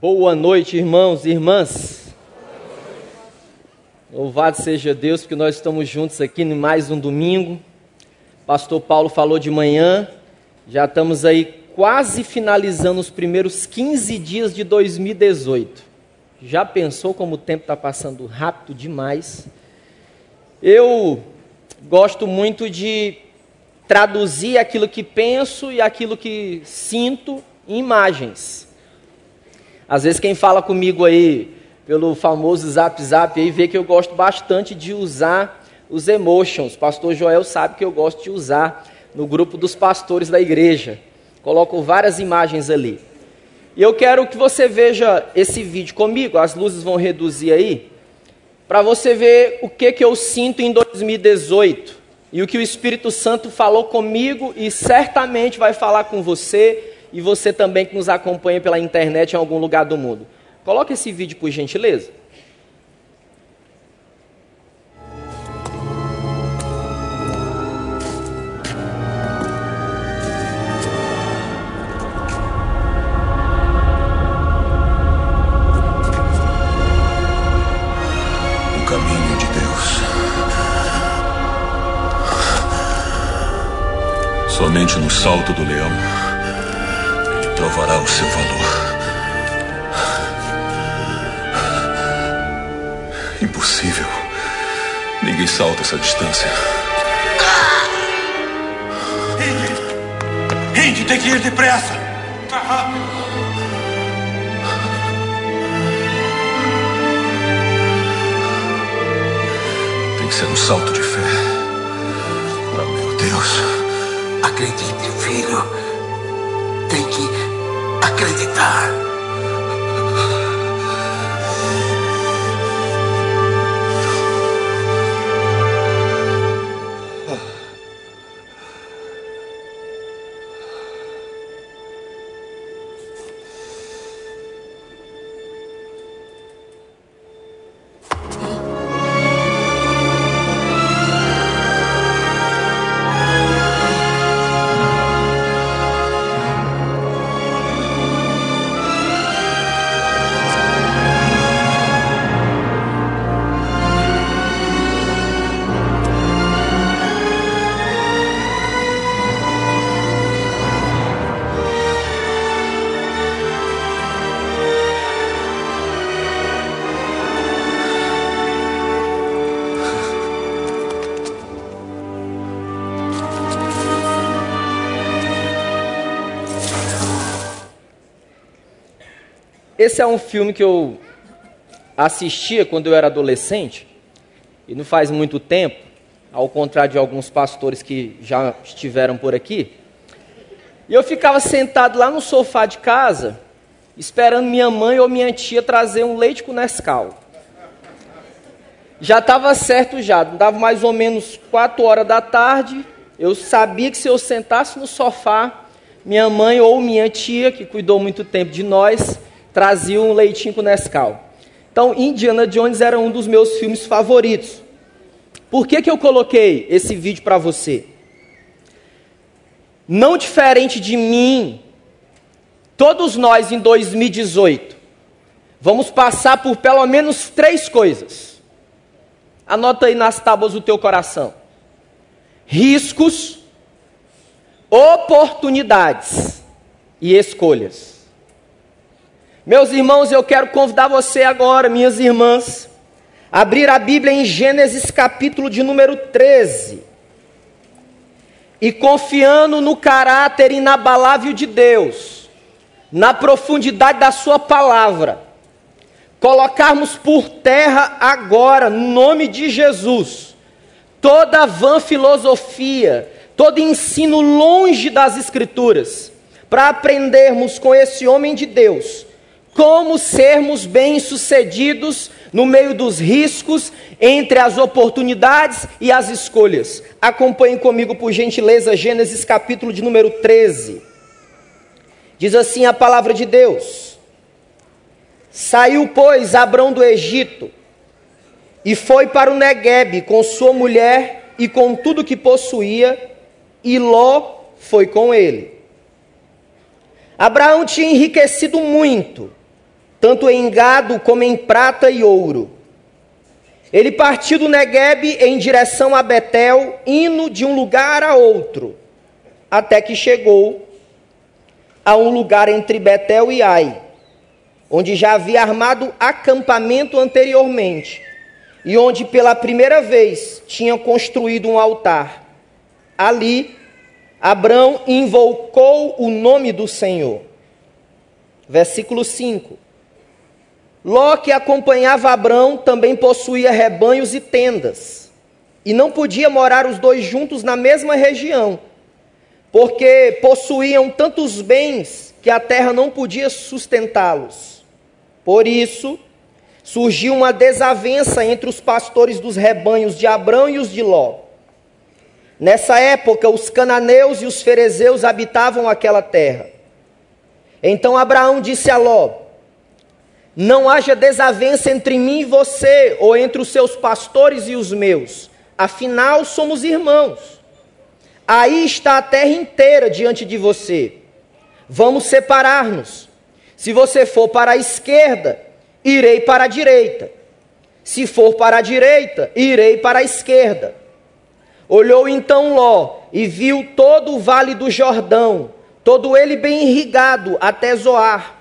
Boa noite, irmãos e irmãs. Louvado seja Deus, porque nós estamos juntos aqui em mais um domingo. Pastor Paulo falou de manhã, já estamos aí quase finalizando os primeiros 15 dias de 2018. Já pensou como o tempo está passando rápido demais? Eu gosto muito de traduzir aquilo que penso e aquilo que sinto em imagens. Às vezes quem fala comigo aí pelo famoso Zap Zap aí vê que eu gosto bastante de usar os emotions. Pastor Joel sabe que eu gosto de usar no grupo dos pastores da igreja. Coloco várias imagens ali. E eu quero que você veja esse vídeo comigo, as luzes vão reduzir aí, para você ver o que, que eu sinto em 2018 e o que o Espírito Santo falou comigo e certamente vai falar com você e você também que nos acompanha pela internet em algum lugar do mundo. Coloque esse vídeo por gentileza. Somente no salto do leão provará o seu valor. Impossível. Ninguém salta essa distância. Indy! Indy, tem que ir depressa! Tá rápido! Tem que ser um salto de fé. Ah, meu Deus. Acredite, filho. Acreditar. Esse é um filme que eu assistia quando eu era adolescente, e não faz muito tempo, ao contrário de alguns pastores que já estiveram por aqui. E eu ficava sentado lá no sofá de casa, esperando minha mãe ou minha tia trazer um leite com Nescau. Já estava certo já, dava mais ou menos quatro horas da tarde, eu sabia que se eu sentasse no sofá, minha mãe ou minha tia, que cuidou muito tempo de nós, trazia um leitinho com Nescau. Então, Indiana Jones era um dos meus filmes favoritos. Por que, que eu coloquei esse vídeo para você? Não diferente de mim, todos nós em 2018 vamos passar por pelo menos três coisas. Anota aí nas tábuas do teu coração: riscos, oportunidades e escolhas. Meus irmãos, eu quero convidar você agora, minhas irmãs, a abrir a Bíblia em Gênesis capítulo de número 13. E confiando no caráter inabalável de Deus, na profundidade da Sua palavra, colocarmos por terra agora, no nome de Jesus, toda vã filosofia, todo ensino longe das Escrituras, para aprendermos com esse homem de Deus como sermos bem-sucedidos no meio dos riscos, entre as oportunidades e as escolhas. Acompanhem comigo, por gentileza, Gênesis capítulo de número 13. Diz assim a palavra de Deus: Saiu, pois, Abrão do Egito e foi para o Neguebe com sua mulher e com tudo que possuía, e Ló foi com ele. Abraão tinha enriquecido muito tanto em gado como em prata e ouro. Ele partiu do Negueb em direção a Betel, indo de um lugar a outro, até que chegou a um lugar entre Betel e Ai, onde já havia armado acampamento anteriormente, e onde pela primeira vez tinha construído um altar. Ali, Abrão invocou o nome do Senhor. Versículo 5. Ló, que acompanhava Abrão, também possuía rebanhos e tendas, e não podia morar os dois juntos na mesma região, porque possuíam tantos bens que a terra não podia sustentá-los. Por isso, surgiu uma desavença entre os pastores dos rebanhos de Abrão e os de Ló. Nessa época, os cananeus e os ferezeus habitavam aquela terra. Então Abraão disse a Ló: Não haja desavença entre mim e você, ou entre os seus pastores e os meus, afinal somos irmãos. Aí está a terra inteira diante de você. Vamos separar-nos. Se você for para a esquerda, irei para a direita. Se for para a direita, irei para a esquerda. Olhou então Ló e viu todo o vale do Jordão, todo ele bem irrigado até Zoar.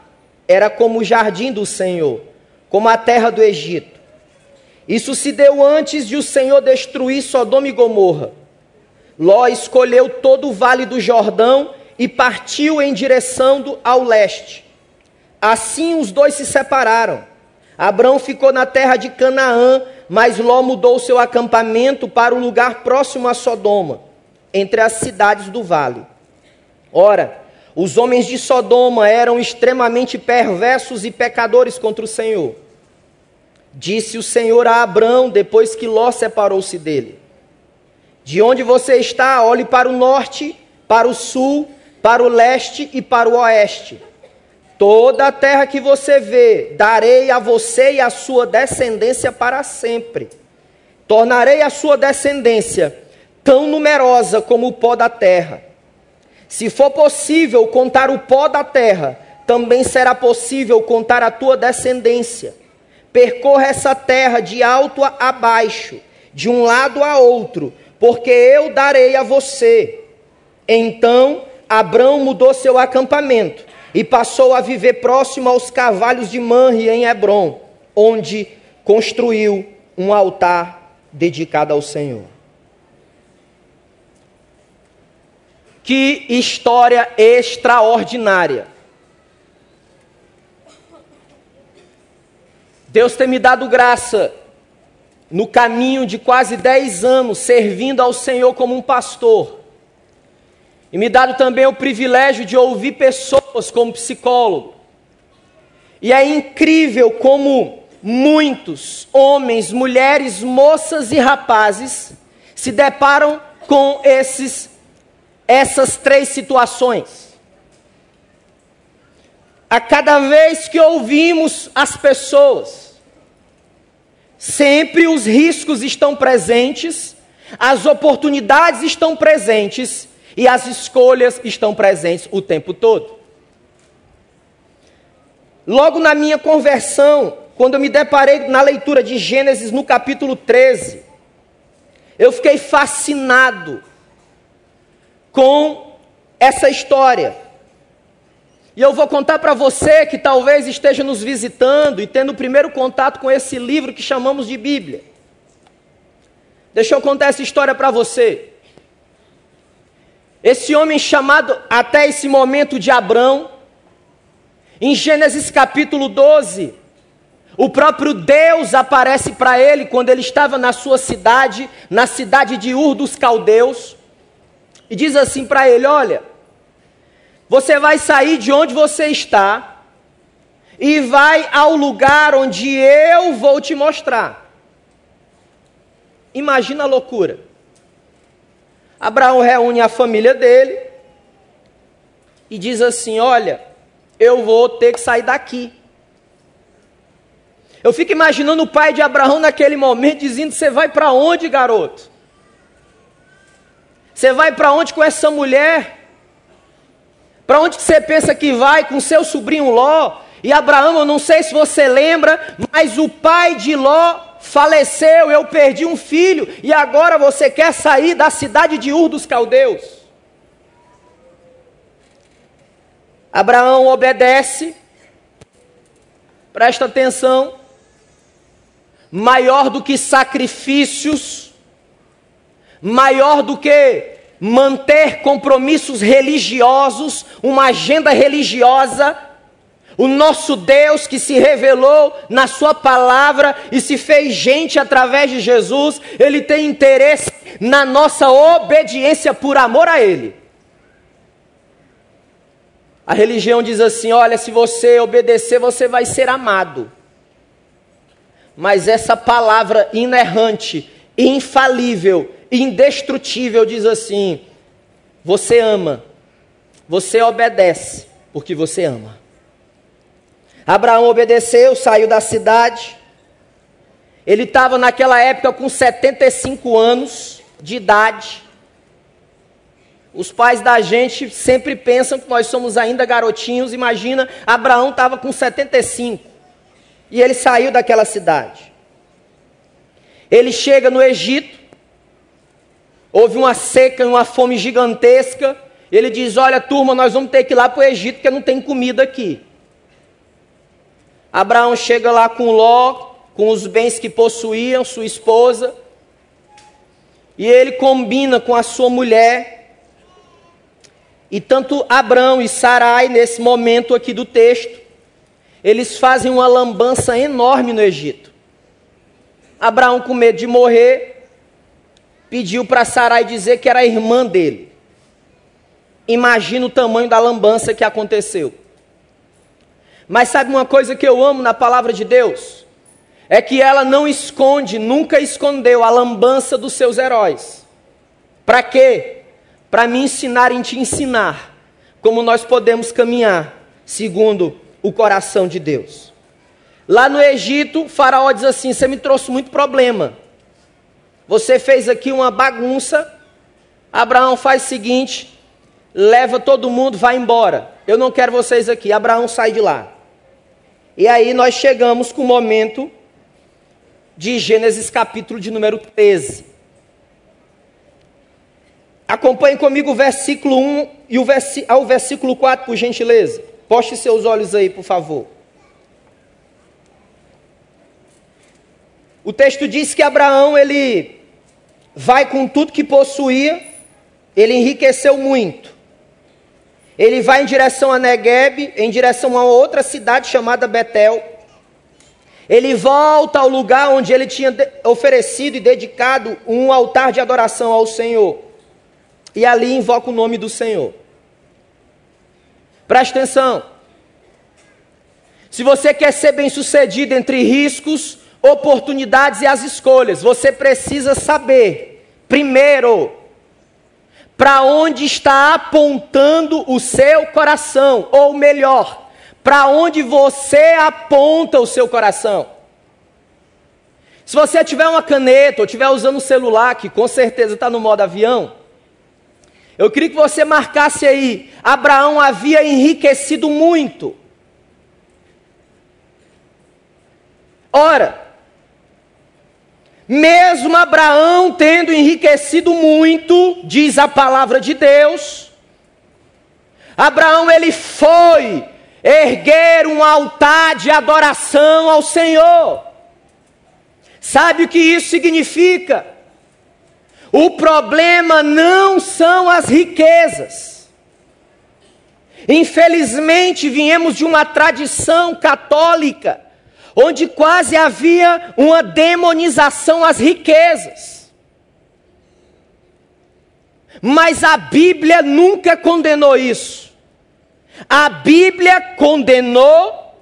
Era como o jardim do Senhor, como a terra do Egito. Isso se deu antes de o Senhor destruir Sodoma e Gomorra. Ló escolheu todo o vale do Jordão e partiu em direção ao leste. Assim os dois se separaram. Abrão ficou na terra de Canaã, mas Ló mudou seu acampamento para o lugar próximo a Sodoma, entre as cidades do vale. Ora, os homens de Sodoma eram extremamente perversos e pecadores contra o Senhor. Disse o Senhor a Abrão depois que Ló separou-se dele: De onde você está, olhe para o norte, para o sul, para o leste e para o oeste. Toda a terra que você vê, darei a você e a sua descendência para sempre. Tornarei a sua descendência tão numerosa como o pó da terra. Se for possível contar o pó da terra, também será possível contar a tua descendência. Percorra essa terra de alto a baixo, de um lado a outro, porque eu darei a você. Então Abrão mudou seu acampamento e passou a viver próximo aos cavalos de Manre em Hebron, onde construiu um altar dedicado ao Senhor. Que história extraordinária! Deus tem me dado graça no caminho de quase 10 anos servindo ao Senhor como um pastor. E me dado também o privilégio de ouvir pessoas como psicólogo. E é incrível como muitos homens, mulheres, moças e rapazes se deparam com esses essas três situações. A cada vez que ouvimos as pessoas, sempre os riscos estão presentes, as oportunidades estão presentes e as escolhas estão presentes o tempo todo. Logo na minha conversão, quando eu me deparei na leitura de Gênesis no capítulo 13, eu fiquei fascinado com essa história. E eu vou contar para você que talvez esteja nos visitando e tendo o primeiro contato com esse livro que chamamos de Bíblia. Deixa eu contar essa história para você. Esse homem chamado até esse momento de Abrão, em Gênesis capítulo 12, o próprio Deus aparece para ele quando ele estava na sua cidade, na cidade de Ur dos Caldeus, e diz assim para ele: Olha, você vai sair de onde você está e vai ao lugar onde eu vou te mostrar. Imagina a loucura. Abraão reúne a família dele e diz assim: Olha, eu vou ter que sair daqui. Eu fico imaginando o pai de Abraão naquele momento dizendo: Você vai para onde, garoto? Você vai para onde com essa mulher? Para onde você pensa que vai com seu sobrinho Ló? E Abraão, eu não sei se você lembra, mas o pai de Ló faleceu, eu perdi um filho, e agora você quer sair da cidade de Ur dos Caldeus. Abraão obedece, presta atenção, maior do que sacrifícios, maior do que manter compromissos religiosos, uma agenda religiosa, o nosso Deus que se revelou na Sua palavra e se fez gente através de Jesus, Ele tem interesse na nossa obediência por amor a Ele. A religião diz assim: olha, se você obedecer, você vai ser amado. Mas essa palavra inerrante, infalível, indestrutível diz assim: você ama, você obedece, porque você ama. Abraão obedeceu, saiu da cidade. Ele estava naquela época com 75 anos de idade. Os pais da gente sempre pensam que nós somos ainda garotinhos. Imagina, Abraão estava com 75 e ele saiu daquela cidade. Ele chega no Egito, houve uma seca, uma fome gigantesca. Ele diz: Olha, turma, nós vamos ter que ir lá para o Egito porque não tem comida aqui. Abraão chega lá com Ló, com os bens que possuíam, sua esposa, e ele combina com a sua mulher. E tanto Abraão e Sarai, nesse momento aqui do texto, eles fazem uma lambança enorme no Egito. Abraão, com medo de morrer, pediu para Sarai dizer que era irmã dele. Imagina o tamanho da lambança que aconteceu. Mas sabe uma coisa que eu amo na palavra de Deus? É que ela não esconde, nunca escondeu a lambança dos seus heróis. Para quê? Para me ensinar e te ensinar como nós podemos caminhar segundo o coração de Deus. Lá no Egito, faraó diz assim: Você me trouxe muito problema. Você fez aqui uma bagunça. Abraão faz o seguinte: leva todo mundo, vai embora. Eu não quero vocês aqui. Abraão sai de lá. E aí nós chegamos com o momento de Gênesis capítulo de número 13. Acompanhe comigo o versículo 1 e o versi ao versículo 4, por gentileza. Poste seus olhos aí, por favor. O texto diz que Abraão ele vai com tudo que possuía, ele enriqueceu muito. Ele vai em direção a Negueb, em direção a outra cidade chamada Betel. Ele volta ao lugar onde ele tinha oferecido e dedicado um altar de adoração ao Senhor. E ali invoca o nome do Senhor. Preste atenção. Se você quer ser bem-sucedido entre riscos, oportunidades e as escolhas, você precisa saber, primeiro, para onde está apontando o seu coração, ou melhor, para onde você aponta o seu coração. Se você tiver uma caneta ou estiver usando um celular, que com certeza está no modo avião, eu queria que você marcasse aí: Abraão havia enriquecido muito. Ora, mesmo Abraão tendo enriquecido muito, diz a palavra de Deus, Abraão ele foi erguer um altar de adoração ao Senhor. Sabe o que isso significa? O problema não são as riquezas. Infelizmente, viemos de uma tradição católica onde quase havia uma demonização às riquezas. Mas a Bíblia nunca condenou isso. A Bíblia condenou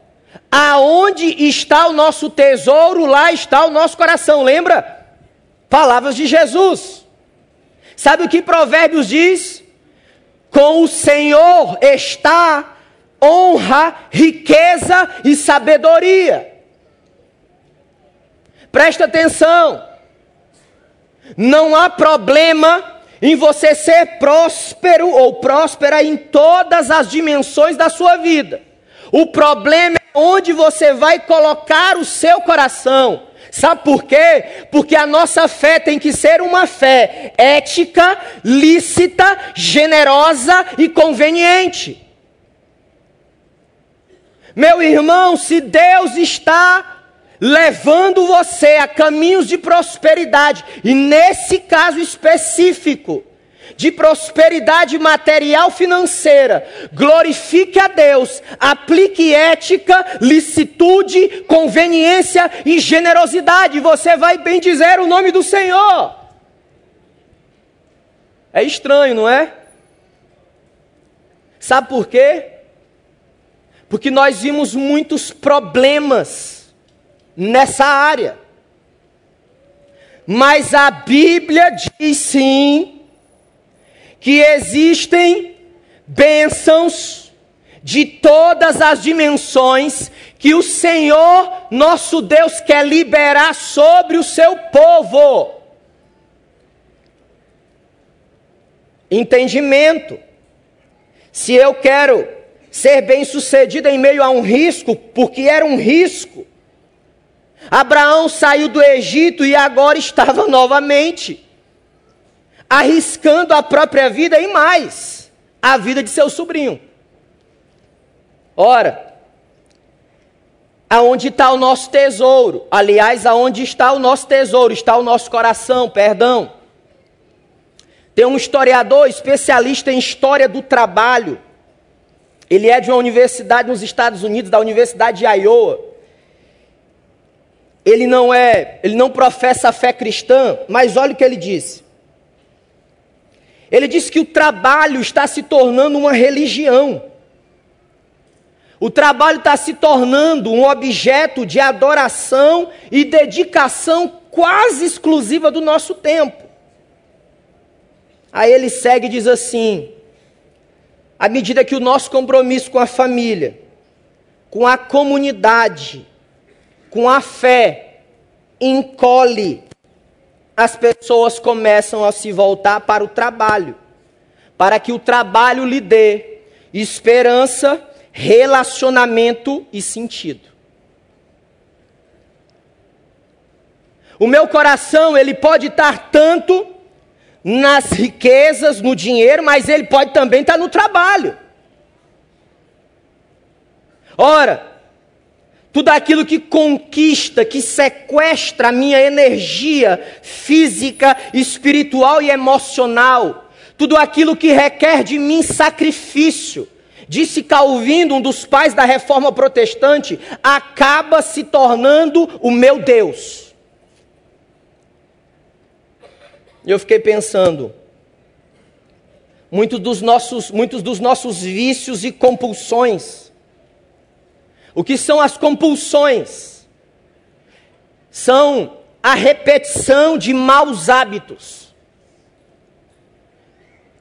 aonde está o nosso tesouro, lá está o nosso coração. Lembra? Palavras de Jesus. Sabe o que Provérbios diz? Com o Senhor está honra, riqueza e sabedoria. Presta atenção. Não há problema em você ser próspero ou próspera em todas as dimensões da sua vida. O problema é onde você vai colocar o seu coração. Sabe por quê? Porque a nossa fé tem que ser uma fé ética, lícita, generosa e conveniente. Meu irmão, se Deus está levando você a caminhos de prosperidade, e nesse caso específico, de prosperidade material financeira, glorifique a Deus, aplique ética, licitude, conveniência e generosidade, você vai bem dizer o nome do Senhor. É estranho, não é? Sabe por quê? Porque nós vimos muitos problemas nessa área. Mas a Bíblia diz sim que existem bênçãos de todas as dimensões que o Senhor nosso Deus quer liberar sobre o seu povo. Entendimento. Se eu quero ser bem-sucedido em meio a um risco, porque era um risco. Abraão saiu do Egito e agora estava novamente arriscando a própria vida e mais, a vida de seu sobrinho. Ora, aonde está o nosso tesouro? Aliás, aonde está o nosso tesouro? Está o nosso coração, perdão. Tem um historiador especialista em história do trabalho, ele é de uma universidade nos Estados Unidos, da Universidade de Iowa. Ele não é, ele não professa a fé cristã, mas olha o que ele disse. Ele disse que o trabalho está se tornando uma religião. O trabalho está se tornando um objeto de adoração e dedicação quase exclusiva do nosso tempo. Aí ele segue e diz assim: à medida que o nosso compromisso com a família, com a comunidade, com a fé, encolhe, as pessoas começam a se voltar para o trabalho, para que o trabalho lhe dê esperança, relacionamento e sentido. O meu coração, ele pode estar tanto nas riquezas, no dinheiro, mas ele pode também estar no trabalho. Ora, tudo aquilo que conquista, que sequestra a minha energia física, espiritual e emocional, tudo aquilo que requer de mim sacrifício, disse Calvino, um dos pais da reforma protestante, acaba se tornando o meu Deus. E eu fiquei pensando, muitos dos nossos, muitos dos nossos vícios e compulsões. O que são as compulsões? São a repetição de maus hábitos,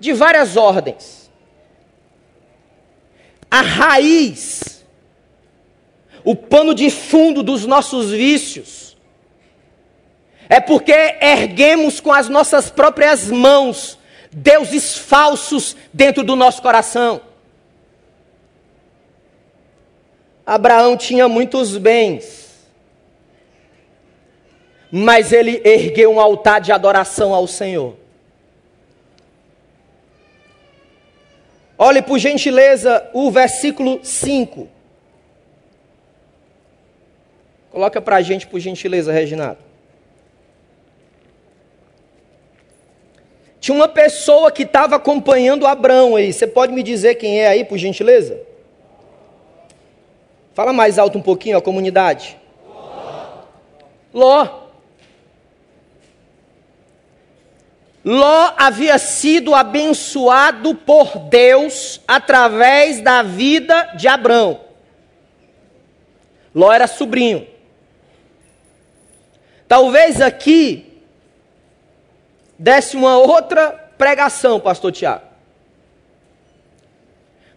de várias ordens. A raiz, o pano de fundo dos nossos vícios, é porque erguemos com as nossas próprias mãos deuses falsos dentro do nosso coração. Abraão tinha muitos bens, mas ele ergueu um altar de adoração ao Senhor. Olhe por gentileza o versículo 5. Coloca para a gente, por gentileza, Reginaldo. Tinha uma pessoa que estava acompanhando Abraão aí. Você pode me dizer quem é aí, por gentileza? Fala mais alto um pouquinho, a comunidade. Ló. Ló havia sido abençoado por Deus através da vida de Abraão. Ló era sobrinho. Talvez aqui desse uma outra pregação, pastor Tiago.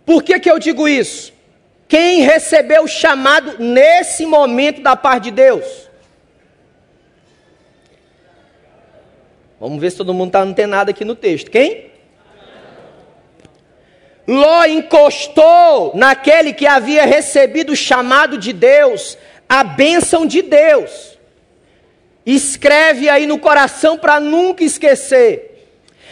Por que, que eu digo isso? Quem recebeu o chamado nesse momento da parte de Deus? Vamos ver se todo mundo está antenado aqui no texto. Quem? Ló encostou naquele que havia recebido o chamado de Deus, a bênção de Deus. Escreve aí no coração para nunca esquecer.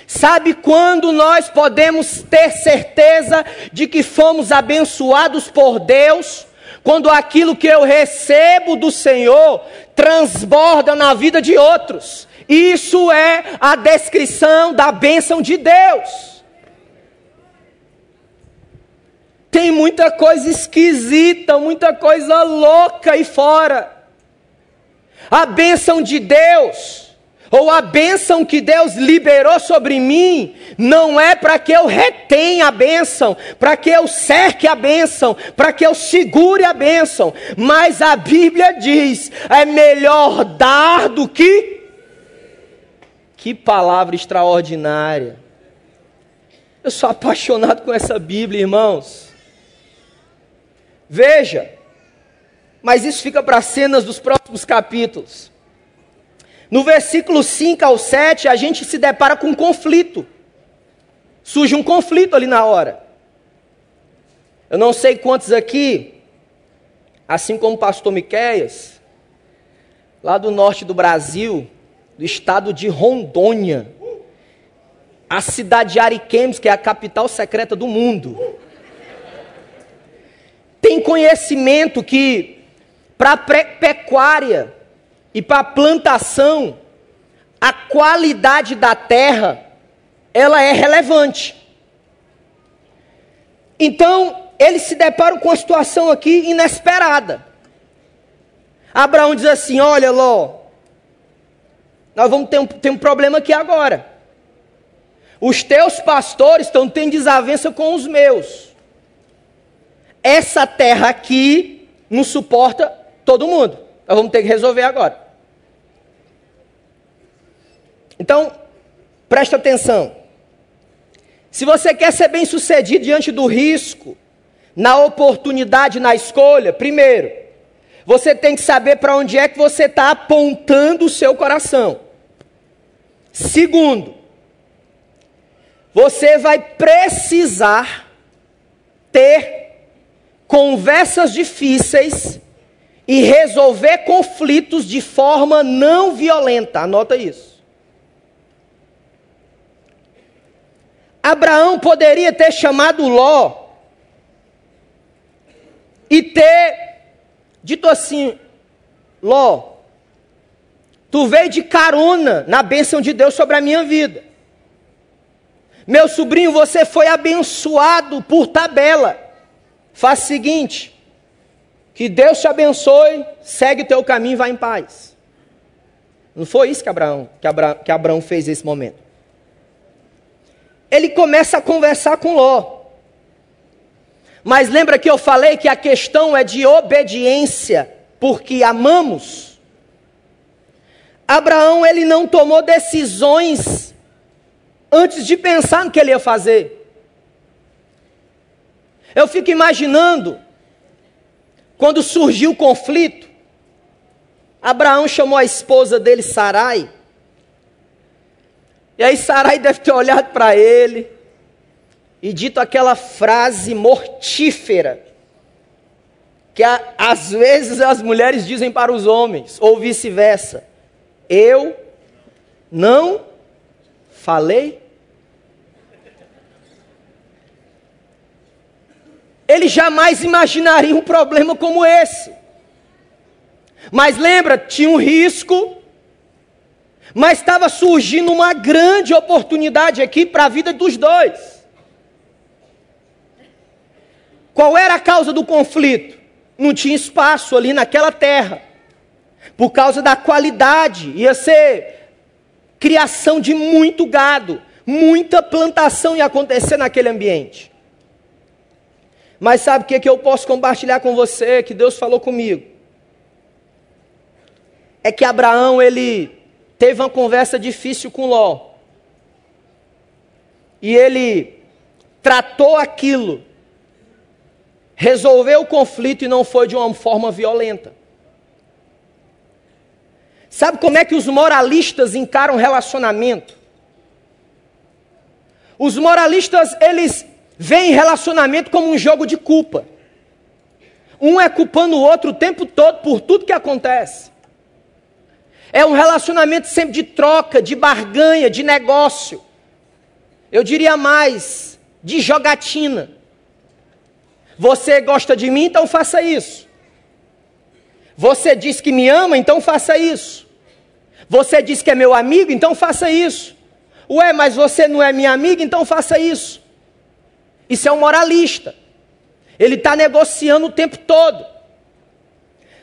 Sabe quando nós podemos ter certeza de que fomos abençoados por Deus? Quando aquilo que eu recebo do Senhor transborda na vida de outros. Isso é a descrição da bênção de Deus. Tem muita coisa esquisita, muita coisa louca aí fora. A bênção de Deus, ou a bênção que Deus liberou sobre mim, não é para que eu retenha a bênção, para que eu cerque a bênção, para que eu segure a bênção, mas a Bíblia diz: é melhor dar do que. Que palavra extraordinária. Eu sou apaixonado com essa Bíblia, irmãos. Veja, mas isso fica para cenas dos próximos capítulos. No versículo 5 ao 7, a gente se depara com um conflito. Surge um conflito ali na hora. Eu não sei quantos aqui, assim como o pastor Miqueias, lá do norte do Brasil, do estado de Rondônia, a cidade de Ariquemes, que é a capital secreta do mundo tem conhecimento que para pecuária e para plantação, a qualidade da terra ela é relevante. Então, eles se deparam com uma situação aqui inesperada. Abraão diz assim: Olha, Ló, nós vamos ter um, ter um problema aqui agora. Os teus pastores estão tendo desavença com os meus essa terra aqui não suporta todo mundo. Nós vamos ter que resolver agora. Então, presta atenção. Se você quer ser bem sucedido diante do risco, na oportunidade, na escolha, primeiro, você tem que saber para onde é que você está apontando o seu coração. Segundo, você vai precisar ter conversas difíceis e resolver conflitos de forma não violenta. Anota isso. Abraão poderia ter chamado Ló e ter dito assim: Ló, tu veio de carona na bênção de Deus sobre a minha vida. Meu sobrinho, você foi abençoado por tabela. Faz o seguinte: que Deus te abençoe, segue o teu caminho e vá em paz. Não foi isso que Abraão, que Abraão, que Abraão fez nesse momento. Ele começa a conversar com Ló. Mas lembra que eu falei que a questão é de obediência, porque amamos. Abraão ele não tomou decisões antes de pensar no que ele ia fazer. Eu fico imaginando, quando surgiu o conflito, Abraão chamou a esposa dele, Sarai. E aí Sarai deve ter olhado para ele e dito aquela frase mortífera que a, às vezes as mulheres dizem para os homens, ou vice-versa. Eu não falei ele jamais imaginaria um problema como esse. Mas lembra, tinha um risco, mas estava surgindo uma grande oportunidade aqui para a vida dos dois. Qual era a causa do conflito? Não tinha espaço ali naquela terra. Por causa da qualidade, ia ser criação de muito gado, muita plantação ia acontecer naquele ambiente. Mas sabe o que, que eu posso compartilhar com você, que Deus falou comigo? É que Abraão, ele teve uma conversa difícil com Ló. E ele tratou aquilo, resolveu o conflito e não foi de uma forma violenta. Sabe como é que os moralistas encaram relacionamento? Os moralistas, eles veem relacionamento como um jogo de culpa. Um é culpando o outro o tempo todo por tudo que acontece. É um relacionamento sempre de troca, de barganha, de negócio. Eu diria mais, de jogatina. Você gosta de mim, então faça isso. Você diz que me ama, então faça isso. Você diz que é meu amigo, então faça isso. Ué, mas você não é minha amiga, então faça isso. Isso é um moralista. Ele está negociando o tempo todo.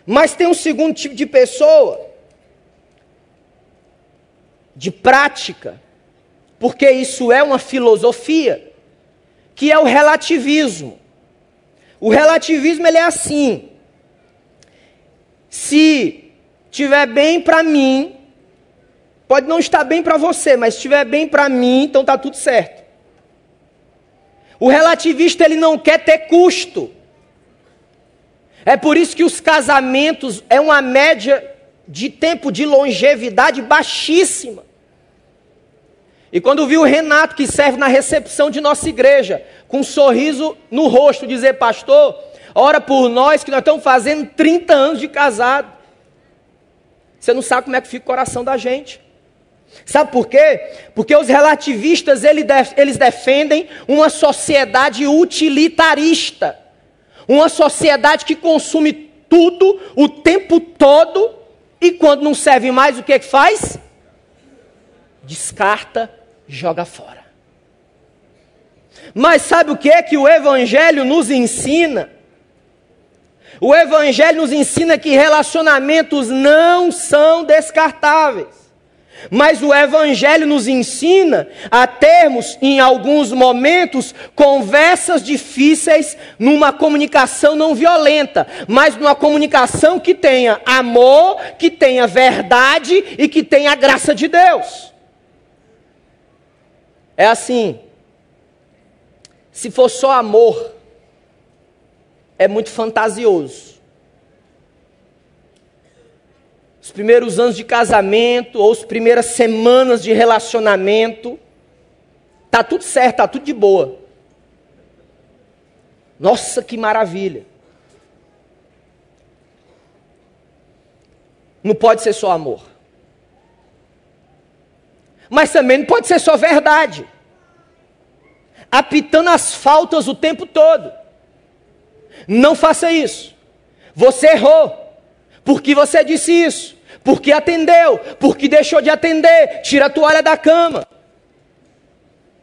Mas tem um segundo tipo de pessoa, de prática, porque isso é uma filosofia, que é o relativismo. O relativismo ele é assim: se tiver bem para mim, pode não estar bem para você, mas se estiver bem para mim, então está tudo certo. O relativista ele não quer ter custo. É por isso que os casamentos é uma média de tempo de longevidade baixíssima. E quando vi o Renato, que serve na recepção de nossa igreja, com um sorriso no rosto, dizer: Pastor, ora por nós que nós estamos fazendo 30 anos de casado. Você não sabe como é que fica o coração da gente. Sabe por quê? Porque os relativistas eles defendem uma sociedade utilitarista, uma sociedade que consome tudo o tempo todo e quando não serve mais, o que, é que faz? Descarta joga fora. Mas sabe o que é que o Evangelho nos ensina? O Evangelho nos ensina que relacionamentos não são descartáveis. Mas o Evangelho nos ensina a termos, em alguns momentos, conversas difíceis numa comunicação não violenta, mas numa comunicação que tenha amor, que tenha verdade e que tenha a graça de Deus. É assim. Se for só amor, é muito fantasioso. Os primeiros anos de casamento ou as primeiras semanas de relacionamento, tá tudo certo, tá tudo de boa. Nossa, que maravilha. Não pode ser só amor mas também não pode ser só verdade. Apitando as faltas o tempo todo. Não faça isso. Você errou. Porque você disse isso. Porque atendeu. Porque deixou de atender. Tira a toalha da cama.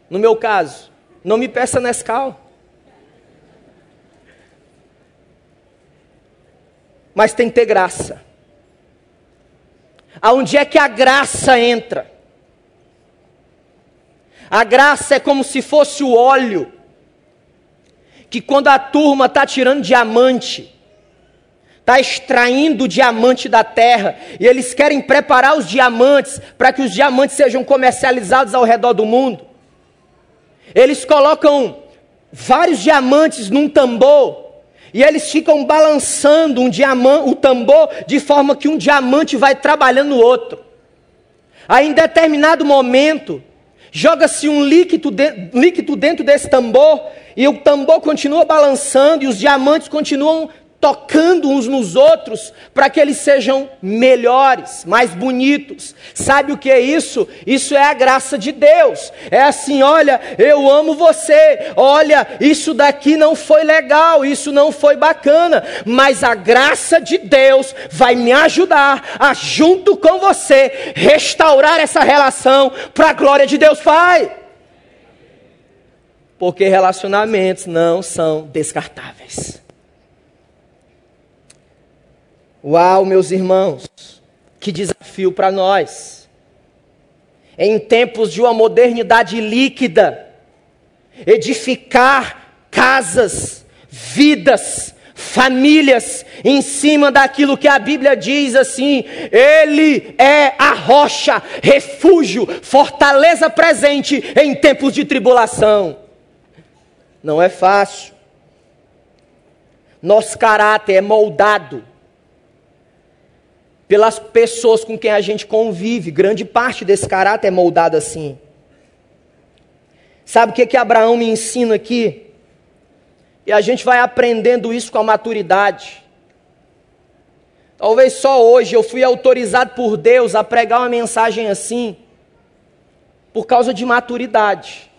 No meu caso, não me peça Nescau. Mas tem que ter graça. Aonde é que a graça entra? A graça é como se fosse o óleo, que quando a turma está tirando diamante, está extraindo o diamante da terra, e eles querem preparar os diamantes para que os diamantes sejam comercializados ao redor do mundo. Eles colocam vários diamantes num tambor, e eles ficam balançando um diamante, o tambor de forma que um diamante vai trabalhando no outro. Aí, em determinado momento, Joga-se um líquido, de, líquido dentro desse tambor e o tambor continua balançando e os diamantes continuam tocando uns nos outros para que eles sejam melhores, mais bonitos. Sabe o que é isso? Isso é a graça de Deus. É assim, olha, eu amo você. Olha, isso daqui não foi legal, isso não foi bacana, mas a graça de Deus vai me ajudar a junto com você restaurar essa relação para a glória de Deus Pai. Porque relacionamentos não são descartáveis. Uau, meus irmãos, que desafio para nós. Em tempos de uma modernidade líquida, edificar casas, vidas, famílias em cima daquilo que a Bíblia diz assim: Ele é a rocha, refúgio, fortaleza presente em tempos de tribulação. Não é fácil. Nosso caráter é moldado pelas pessoas com quem a gente convive. Grande parte desse caráter é moldado assim. Sabe o que, que Abraão me ensina aqui? E a gente vai aprendendo isso com a maturidade. Talvez só hoje eu fui autorizado por Deus a pregar uma mensagem assim, por causa de maturidade,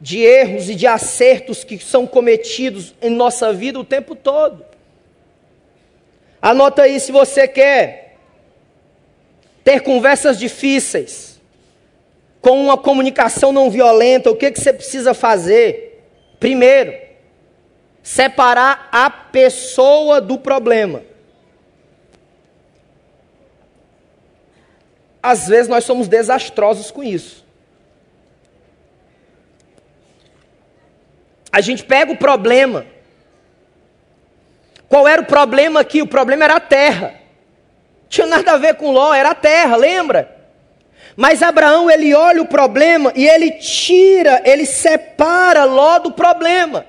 de erros e de acertos que são cometidos em nossa vida o tempo todo. Anota aí se você quer ter conversas difíceis, com uma comunicação não violenta, o que, que você precisa fazer? Primeiro, separar a pessoa do problema. Às vezes nós somos desastrosos com isso. A gente pega o problema. Qual era o problema aqui? O problema era a terra. Tinha nada a ver com Ló, era a terra, lembra? Mas Abraão, ele olha o problema e ele tira, ele separa Ló do problema.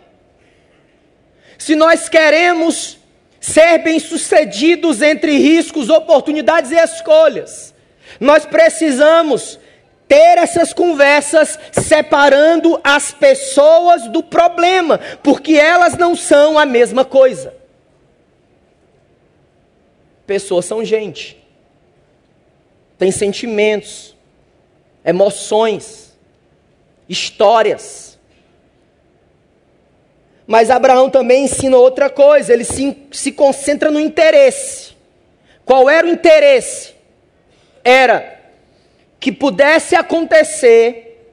Se nós queremos ser bem-sucedidos entre riscos, oportunidades e escolhas, nós precisamos ter essas conversas separando as pessoas do problema, porque elas não são a mesma coisa. Pessoas são gente, tem sentimentos, emoções, histórias. Mas Abraão também ensina outra coisa, ele se, se concentra no interesse. Qual era o interesse? Era que pudesse acontecer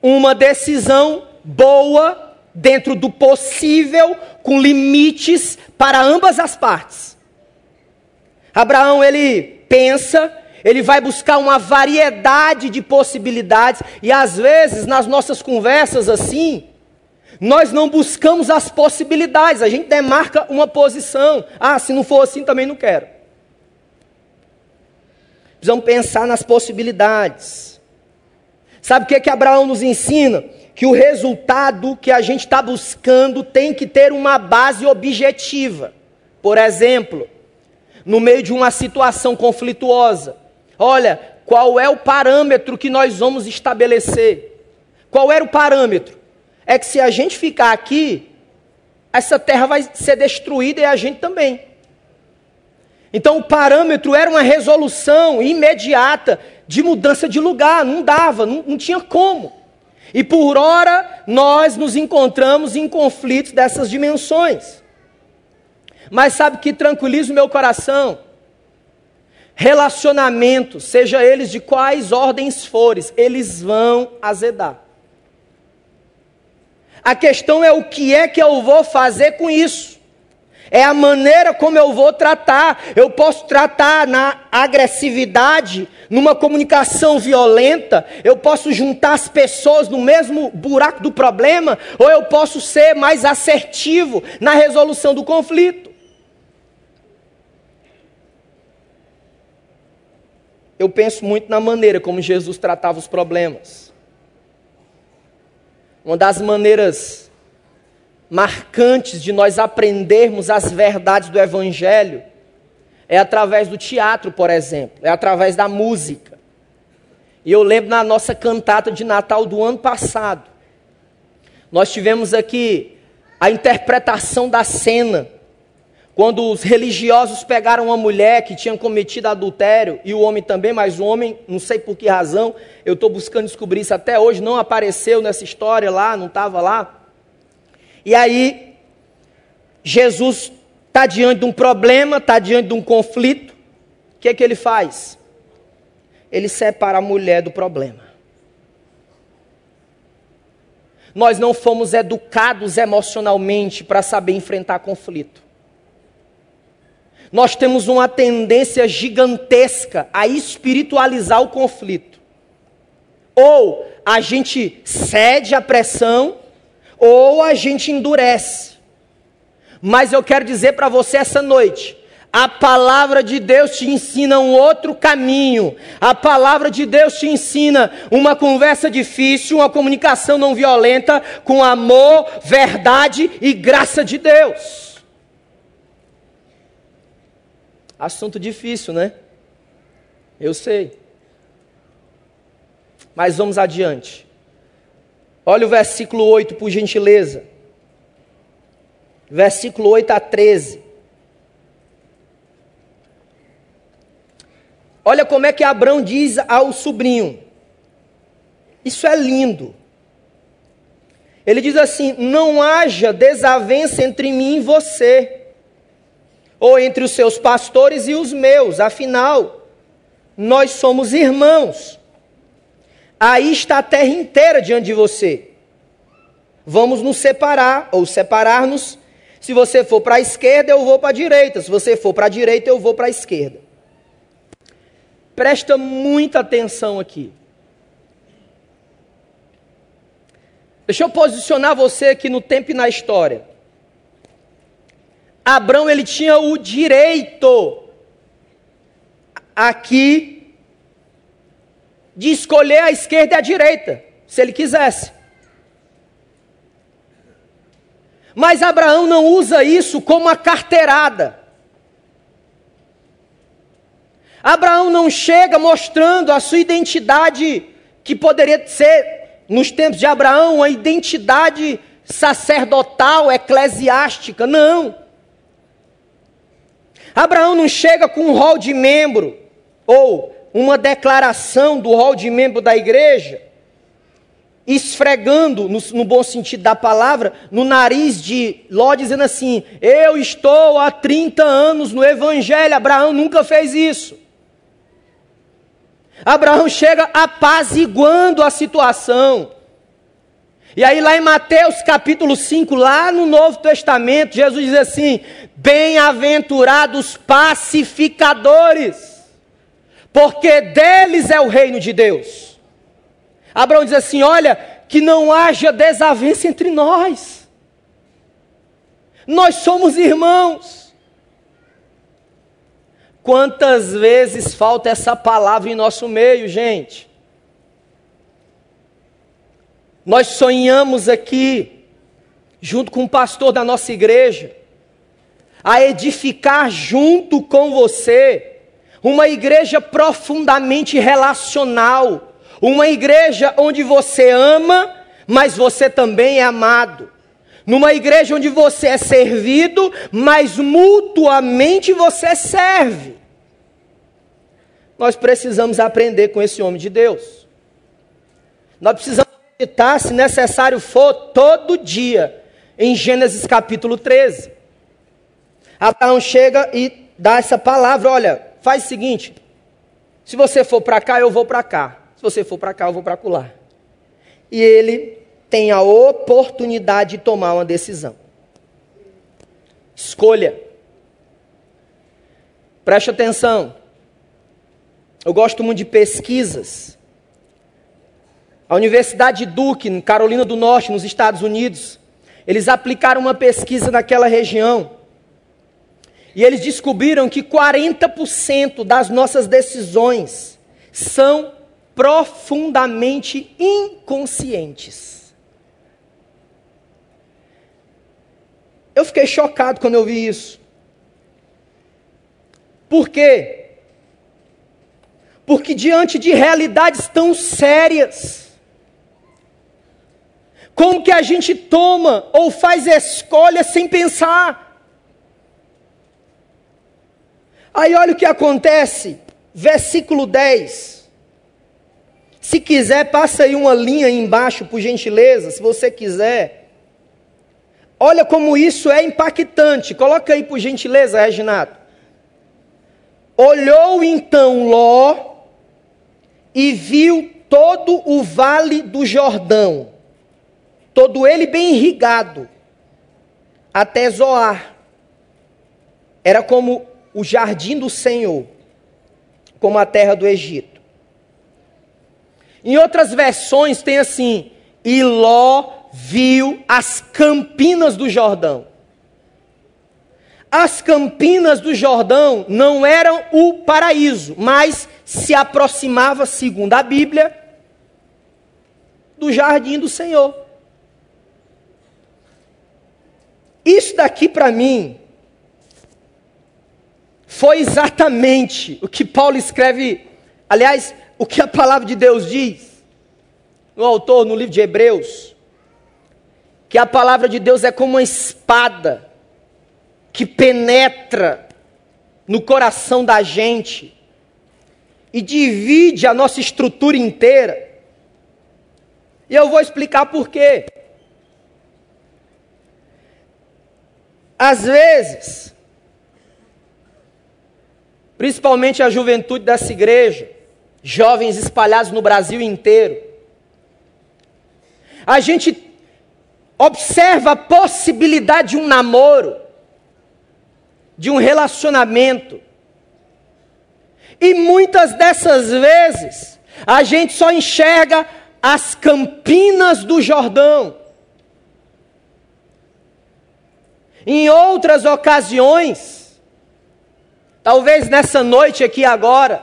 uma decisão boa dentro do possível, com limites para ambas as partes. Abraão ele pensa, ele vai buscar uma variedade de possibilidades e às vezes nas nossas conversas assim, nós não buscamos as possibilidades, a gente demarca uma posição. Ah, se não for assim, também não quero. Precisamos pensar nas possibilidades. Sabe o que, é que Abraão nos ensina? Que o resultado que a gente está buscando tem que ter uma base objetiva. Por exemplo, no meio de uma situação conflituosa, olha, qual é o parâmetro que nós vamos estabelecer? Qual era o parâmetro? é que se a gente ficar aqui, essa terra vai ser destruída e a gente também. Então o parâmetro era uma resolução imediata de mudança de lugar, não dava, não, não tinha como. E por hora nós nos encontramos em conflitos dessas dimensões. Mas sabe que tranquiliza o meu coração? Relacionamentos, seja eles de quais ordens fores, eles vão azedar. A questão é o que é que eu vou fazer com isso. É a maneira como eu vou tratar. Eu posso tratar na agressividade, numa comunicação violenta, eu posso juntar as pessoas no mesmo buraco do problema, ou eu posso ser mais assertivo na resolução do conflito. Eu penso muito na maneira como Jesus tratava os problemas. Uma das maneiras marcantes de nós aprendermos as verdades do Evangelho é através do teatro, por exemplo, é através da música. E eu lembro na nossa cantata de Natal do ano passado, nós tivemos aqui a interpretação da cena quando os religiosos pegaram uma mulher que tinha cometido adultério, e o homem também, mas o homem, não sei por que razão, eu estou buscando descobrir isso até hoje, não apareceu nessa história lá, não estava lá. E aí, Jesus está diante de um problema, está diante de um conflito, o que é que ele faz? Ele separa a mulher do problema. Nós não fomos educados emocionalmente para saber enfrentar conflito nós temos uma tendência gigantesca a espiritualizar o conflito. Ou a gente cede à pressão, ou a gente endurece. Mas eu quero dizer para você essa noite: a palavra de Deus te ensina um outro caminho. A palavra de Deus te ensina uma conversa difícil, uma comunicação não violenta, com amor, verdade e graça de Deus. Assunto difícil, né? Eu sei. Mas vamos adiante. Olha o versículo 8, por gentileza. Versículo 8 a 13. Olha como é que Abraão diz ao sobrinho. Isso é lindo. Ele diz assim: Não haja desavença entre mim e você, ou entre os seus pastores e os meus, afinal, nós somos irmãos. Aí está a terra inteira diante de você. Vamos nos separar, ou separar-nos. Se você for para a esquerda, eu vou para a direita. Se você for para a direita, eu vou para a esquerda. Presta muita atenção aqui. Deixa eu posicionar você aqui no tempo e na história. Abraão ele tinha o direito aqui de escolher a esquerda e a direita, se ele quisesse. Mas Abraão não usa isso como uma carteirada. Abraão não chega mostrando a sua identidade que poderia ser nos tempos de Abraão, a identidade sacerdotal, eclesiástica. Não. Abraão não chega com um rol de membro, ou uma declaração do rol de membro da igreja, esfregando, no, no, bom sentido da palavra, no nariz de Ló, dizendo assim: Eu estou há 30 anos no Evangelho. Abraão nunca fez isso. Abraão chega apaziguando a situação. E aí, lá em Mateus capítulo 5, lá no Novo Testamento, Jesus diz assim: Bem-aventurados pacificadores, porque deles é o reino de Deus. Abraão diz assim: Olha, que não haja desavença entre nós, nós somos irmãos. Quantas vezes falta essa palavra em nosso meio, gente? Nós sonhamos aqui, junto com o pastor da nossa igreja, a edificar junto com você uma igreja profundamente relacional, uma igreja onde você ama, mas você também é amado. Numa igreja onde você é servido, mas mutuamente você serve. Nós precisamos aprender com esse homem de Deus. Nós precisamos meditar, se necessário for, todo dia, em Gênesis capítulo 13. Abraão chega e dá essa palavra: olha, faz o seguinte, se você for para cá, eu vou para cá. Se você for para cá, eu vou para lá. E ele tem a oportunidade de tomar uma decisão. Escolha. Preste atenção. Eu gosto muito de pesquisas. A Universidade de Duke, Carolina do Norte, nos Estados Unidos, eles aplicaram uma pesquisa naquela região. E eles descobriram que 40% das nossas decisões são profundamente inconscientes. Eu fiquei chocado quando eu vi isso. Por quê? porque diante de realidades tão sérias, como que a gente toma ou faz escolhas sem pensar? Aí olha o que acontece, versículo 10. Se quiser, passa aí uma linha aí embaixo, por gentileza, se você quiser. Olha como isso é impactante. Coloca aí, por gentileza, Reginato. Olhou então Ló e viu todo o vale do Jordão, todo ele bem irrigado, até Zoar. Era como o jardim do Senhor, como a terra do Egito. Em outras versões tem assim: e Ló viu as campinas do Jordão. As campinas do Jordão não eram o paraíso, mas se aproximava, segundo a Bíblia, do jardim do Senhor. Isso daqui para mim foi exatamente o que Paulo escreve, aliás, o que a palavra de Deus diz. O autor no livro de Hebreus, que a palavra de Deus é como uma espada que penetra no coração da gente e divide a nossa estrutura inteira. E eu vou explicar por quê. Às vezes, principalmente a juventude dessa igreja, jovens espalhados no Brasil inteiro, a gente observa a possibilidade de um namoro, de um relacionamento, e muitas dessas vezes a gente só enxerga as campinas do Jordão. Em outras ocasiões, talvez nessa noite aqui agora,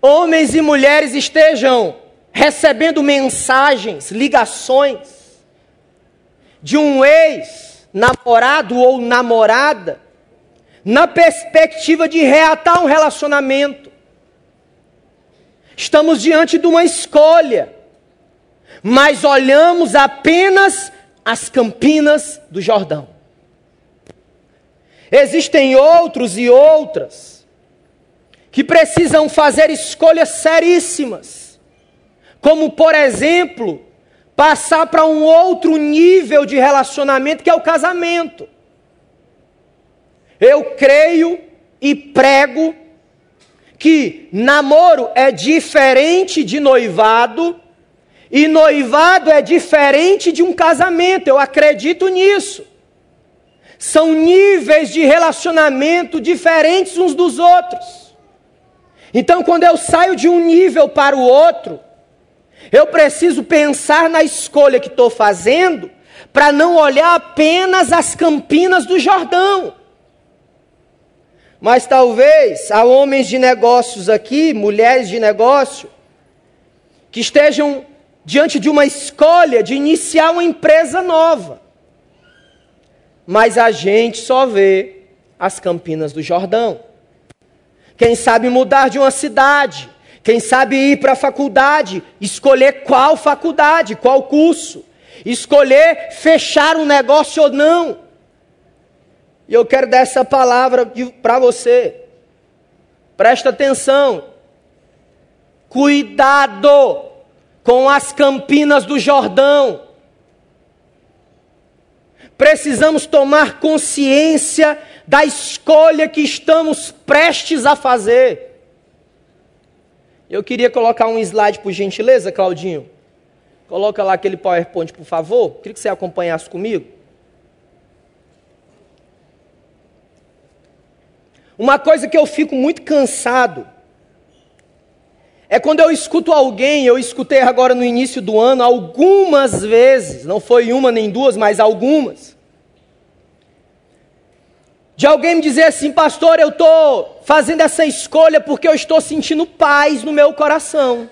homens e mulheres estejam recebendo mensagens, ligações de um ex-namorado ou namorada, na perspectiva de reatar um relacionamento. Estamos diante de uma escolha, mas olhamos apenas as campinas do Jordão. Existem outros e outras que precisam fazer escolhas seríssimas, como, por exemplo, passar para um outro nível de relacionamento que é o casamento. Eu creio e prego que namoro é diferente de noivado e noivado é diferente de um casamento, eu acredito nisso. São níveis de relacionamento diferentes uns dos outros. Então, quando eu saio de um nível para o outro, eu preciso pensar na escolha que estou fazendo, para não olhar apenas as campinas do Jordão. Mas talvez há homens de negócios aqui, mulheres de negócio, que estejam diante de uma escolha de iniciar uma empresa nova. Mas a gente só vê as campinas do Jordão. Quem sabe mudar de uma cidade, quem sabe ir para a faculdade, escolher qual faculdade, qual curso, escolher fechar um negócio ou não. E eu quero dar essa palavra para você. Presta atenção. Cuidado com as campinas do Jordão. Precisamos tomar consciência da escolha que estamos prestes a fazer. Eu queria colocar um slide, por gentileza, Claudinho. Coloca lá aquele PowerPoint, por favor. Queria que você acompanhasse comigo. Uma coisa que eu fico muito cansado é quando eu escuto alguém, eu escutei agora no início do ano algumas vezes, não foi uma nem duas, mas algumas, de alguém me dizer assim, pastor, eu estou fazendo essa escolha porque eu estou sentindo paz no meu coração.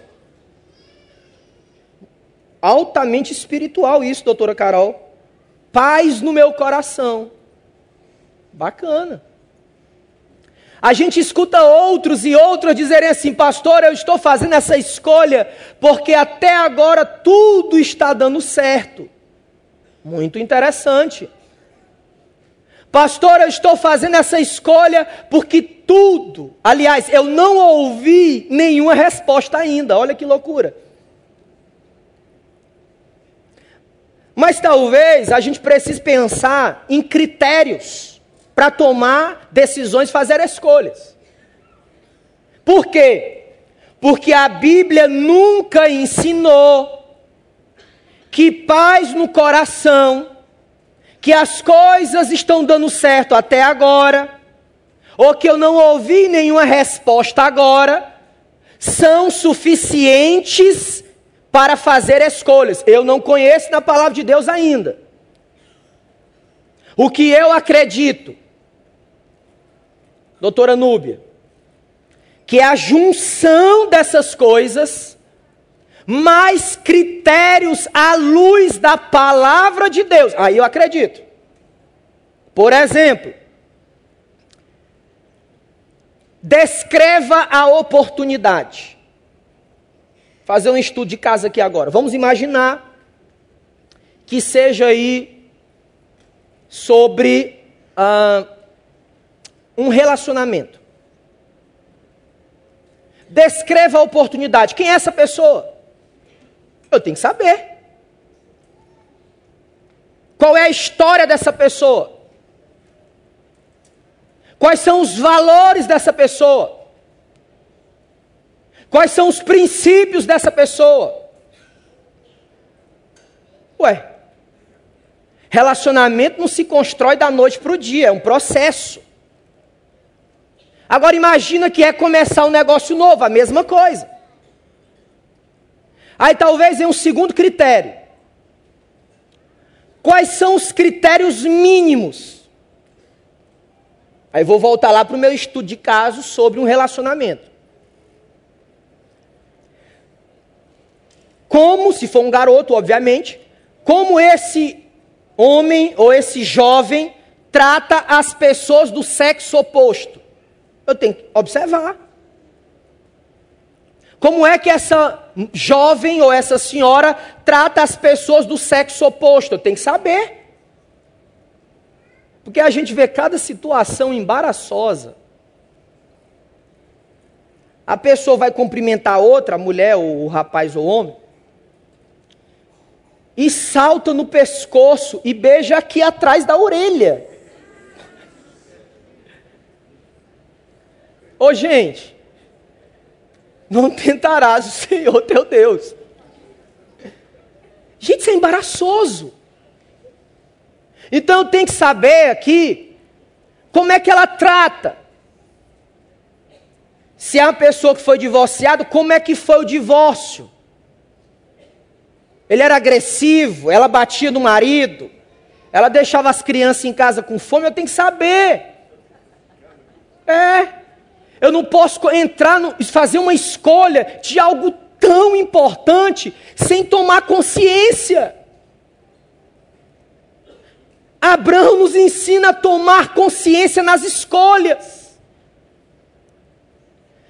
Altamente espiritual isso, doutora Carol. Paz no meu coração. Bacana. A gente escuta outros e outros dizerem assim: Pastor, eu estou fazendo essa escolha porque até agora tudo está dando certo. Muito interessante. Pastor, eu estou fazendo essa escolha porque tudo, aliás, eu não ouvi nenhuma resposta ainda. Olha que loucura. Mas talvez a gente precise pensar em critérios para tomar decisões, fazer escolhas. Por quê? Porque a Bíblia nunca ensinou que paz no coração, que as coisas estão dando certo até agora, ou que eu não ouvi nenhuma resposta agora, são suficientes para fazer escolhas. Eu não conheço na palavra de Deus ainda. O que eu acredito doutora Núbia, que é a junção dessas coisas, mais critérios à luz da palavra de Deus. Aí eu acredito. Por exemplo, descreva a oportunidade. Fazer um estudo de casa aqui agora. Vamos imaginar que seja aí sobre ah, um relacionamento. Descreva a oportunidade. Quem é essa pessoa? Eu tenho que saber. Qual é a história dessa pessoa? Quais são os valores dessa pessoa? Quais são os princípios dessa pessoa? Ué, relacionamento não se constrói da noite para o dia, é um processo. Agora imagina que é começar um negócio novo, a mesma coisa. Aí talvez em um segundo critério. Quais são os critérios mínimos? Aí vou voltar lá para o meu estudo de caso sobre um relacionamento. Como, se for um garoto, obviamente, como esse homem ou esse jovem trata as pessoas do sexo oposto. Eu tenho que observar. Como é que essa jovem ou essa senhora trata as pessoas do sexo oposto? Eu tenho que saber. Porque a gente vê cada situação embaraçosa. A pessoa vai cumprimentar outra, a mulher, ou o rapaz ou o homem, e salta no pescoço e beija aqui atrás da orelha. Ô gente, não tentarás o Senhor teu Deus. Gente, isso é embaraçoso. Então eu tenho que saber aqui como é que ela trata. Se é uma pessoa que foi divorciada, como é que foi o divórcio? Ele era agressivo, ela batia no marido, ela deixava as crianças em casa com fome, eu tenho que saber. É. Eu não posso entrar, no, fazer uma escolha de algo tão importante sem tomar consciência. Abraão nos ensina a tomar consciência nas escolhas.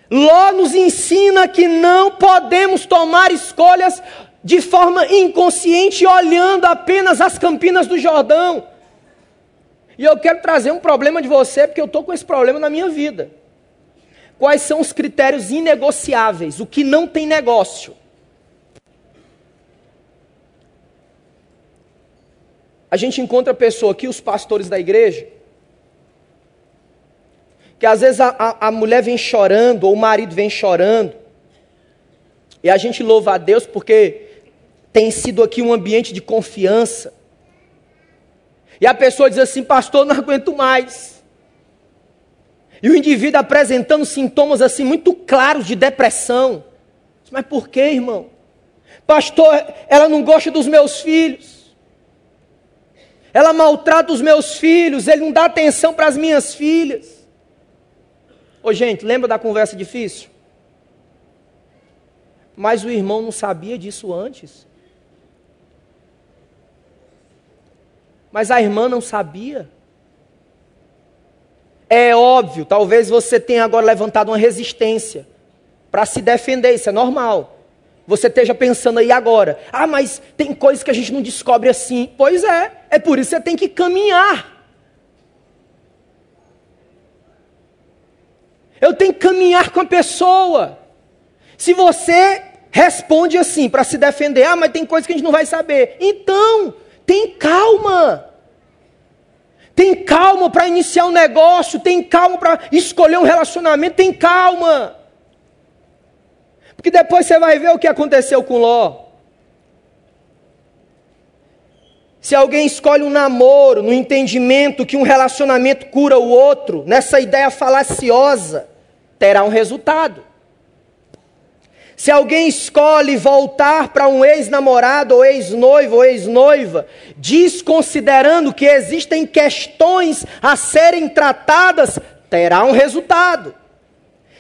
Ló nos ensina que não podemos tomar escolhas de forma inconsciente, olhando apenas as campinas do Jordão. E eu quero trazer um problema de você, porque eu estou com esse problema na minha vida. Quais são os critérios inegociáveis? O que não tem negócio? A gente encontra pessoa aqui, os pastores da igreja, que às vezes a, a, a mulher vem chorando, ou o marido vem chorando, e a gente louva a Deus porque tem sido aqui um ambiente de confiança. E a pessoa diz assim, pastor, não aguento mais. E o indivíduo apresentando sintomas assim muito claros de depressão. Mas por que, irmão? Pastor, ela não gosta dos meus filhos. Ela maltrata os meus filhos, ele não dá atenção para as minhas filhas. Ô gente, lembra da conversa difícil? Mas o irmão não sabia disso antes. Mas a irmã não sabia. É óbvio, talvez você tenha agora levantado uma resistência para se defender, isso é normal. Você esteja pensando aí agora, ah, mas tem coisas que a gente não descobre assim. Pois é, é por isso que você tem que caminhar. Eu tenho que caminhar com a pessoa. Se você responde assim para se defender, ah, mas tem coisas que a gente não vai saber. Então, tem calma. Tem calma para iniciar um negócio, tem calma para escolher um relacionamento, tem calma. Porque depois você vai ver o que aconteceu com Ló. Se alguém escolhe um namoro no entendimento que um relacionamento cura o outro, nessa ideia falaciosa, terá um resultado. Se alguém escolhe voltar para um ex-namorado, ou ex-noivo, ou ex-noiva, desconsiderando que existem questões a serem tratadas, terá um resultado.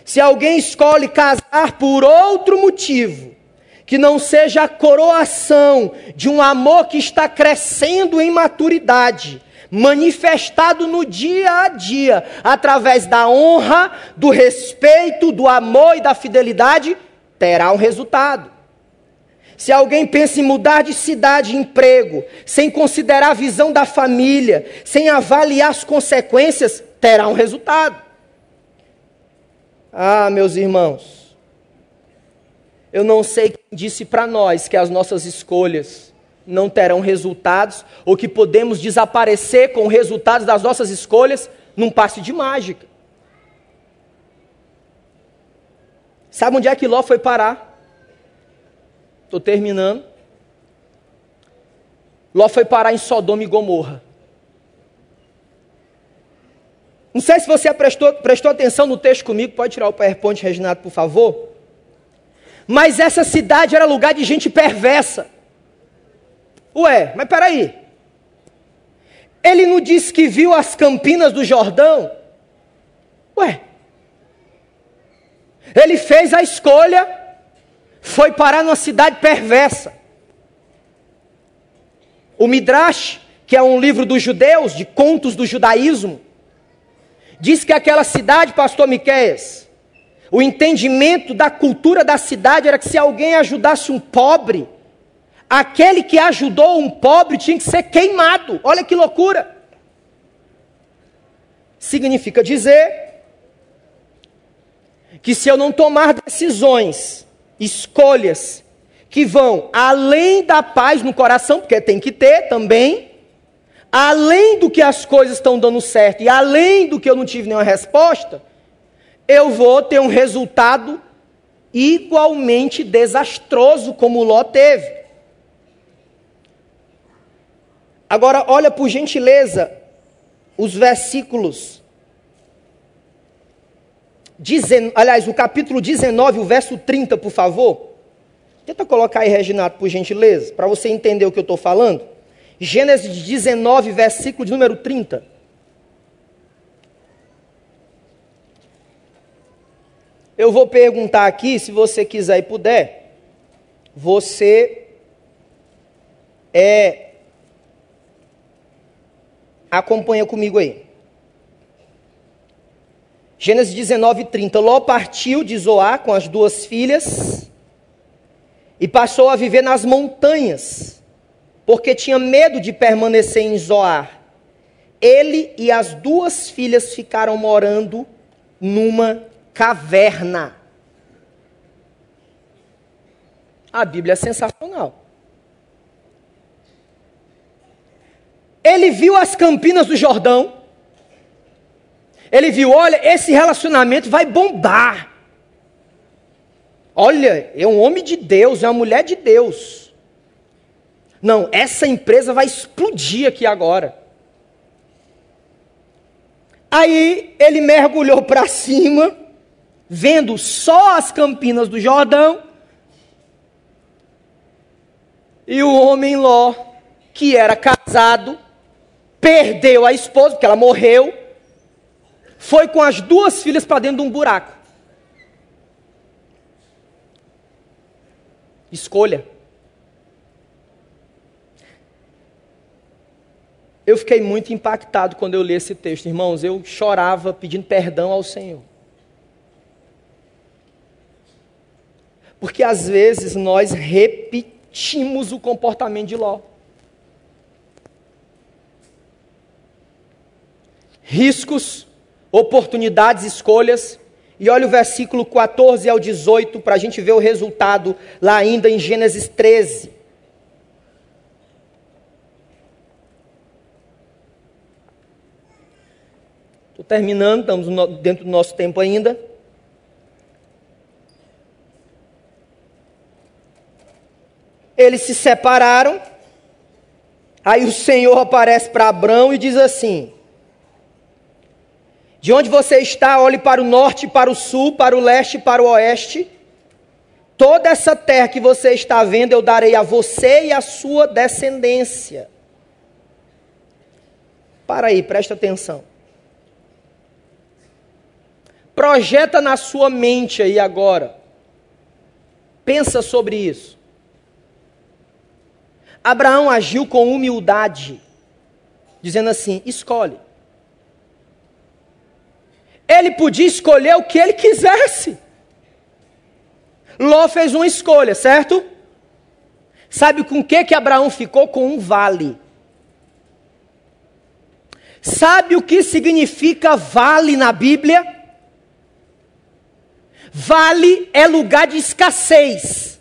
Se alguém escolhe casar por outro motivo, que não seja a coroação de um amor que está crescendo em maturidade, manifestado no dia a dia, através da honra, do respeito, do amor e da fidelidade, terá um resultado. Se alguém pensa em mudar de cidade, emprego, sem considerar a visão da família, sem avaliar as consequências, terá um resultado. Ah, meus irmãos, eu não sei quem disse para nós que as nossas escolhas não terão resultados ou que podemos desaparecer com resultados das nossas escolhas num passe de mágica. Sabe onde é que Ló foi parar? Estou terminando. Ló foi parar em Sodoma e Gomorra. Não sei se você prestou, prestou atenção no texto comigo, pode tirar o PowerPoint, Reginato, por favor. Mas essa cidade era lugar de gente perversa. Ué, mas peraí. Ele não disse que viu as campinas do Jordão? Ué. Ele fez a escolha, foi parar numa cidade perversa. O Midrash, que é um livro dos judeus, de contos do judaísmo, diz que aquela cidade, pastor Miqueias, o entendimento da cultura da cidade era que se alguém ajudasse um pobre, aquele que ajudou um pobre tinha que ser queimado. Olha que loucura! Significa dizer que se eu não tomar decisões, escolhas que vão além da paz no coração, porque tem que ter também, além do que as coisas estão dando certo e além do que eu não tive nenhuma resposta, eu vou ter um resultado igualmente desastroso como Ló teve. Agora, olha por gentileza os versículos. Dezen, aliás, o capítulo 19, o verso 30, por favor. Tenta colocar aí, Reginato, por gentileza, para você entender o que eu estou falando. Gênesis 19, versículo de número 30. Eu vou perguntar aqui, se você quiser e puder, você é Acompanha comigo aí. Gênesis 19, 30. Ló partiu de Zoar com as duas filhas e passou a viver nas montanhas, porque tinha medo de permanecer em Zoar. Ele e as duas filhas ficaram morando numa caverna. A Bíblia é sensacional. Ele viu as campinas do Jordão. Ele viu, olha, esse relacionamento vai bombar. Olha, é um homem de Deus, é uma mulher de Deus. Não, essa empresa vai explodir aqui agora. Aí ele mergulhou para cima, vendo só as campinas do Jordão. E o homem Ló, que era casado, perdeu a esposa, porque ela morreu, foi com as duas filhas para dentro de um buraco. Escolha. Eu fiquei muito impactado quando eu li esse texto, irmãos. Eu chorava pedindo perdão ao Senhor. Porque às vezes nós repetimos o comportamento de Ló. riscos, oportunidades, escolhas. E olha o versículo 14 ao 18 para a gente ver o resultado lá ainda em Gênesis 13. Estou terminando, estamos dentro do nosso tempo ainda. Eles se separaram. Aí o Senhor aparece para Abraão e diz assim: de onde você está, olhe para o norte, para o sul, para o leste, para o oeste. Toda essa terra que você está vendo, eu darei a você e a sua descendência. Para aí, presta atenção. Projeta na sua mente aí agora. Pensa sobre isso. Abraão agiu com humildade, dizendo assim: escolhe. Ele podia escolher o que ele quisesse. Ló fez uma escolha, certo? Sabe com que que Abraão ficou? Com um vale. Sabe o que significa vale na Bíblia? Vale é lugar de escassez.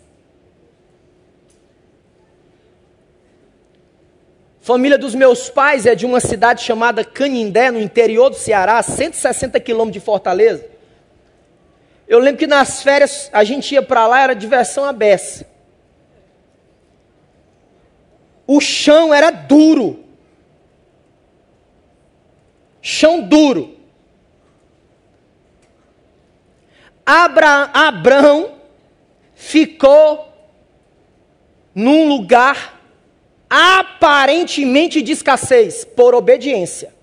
Família dos meus pais é de uma cidade chamada Canindé, no interior do Ceará, 160 quilômetros de Fortaleza. Eu lembro que nas férias a gente ia para lá, era diversão a beça. O chão era duro. Chão duro. Abra, Abrão ficou num lugar aparentemente de escassez, por obediência.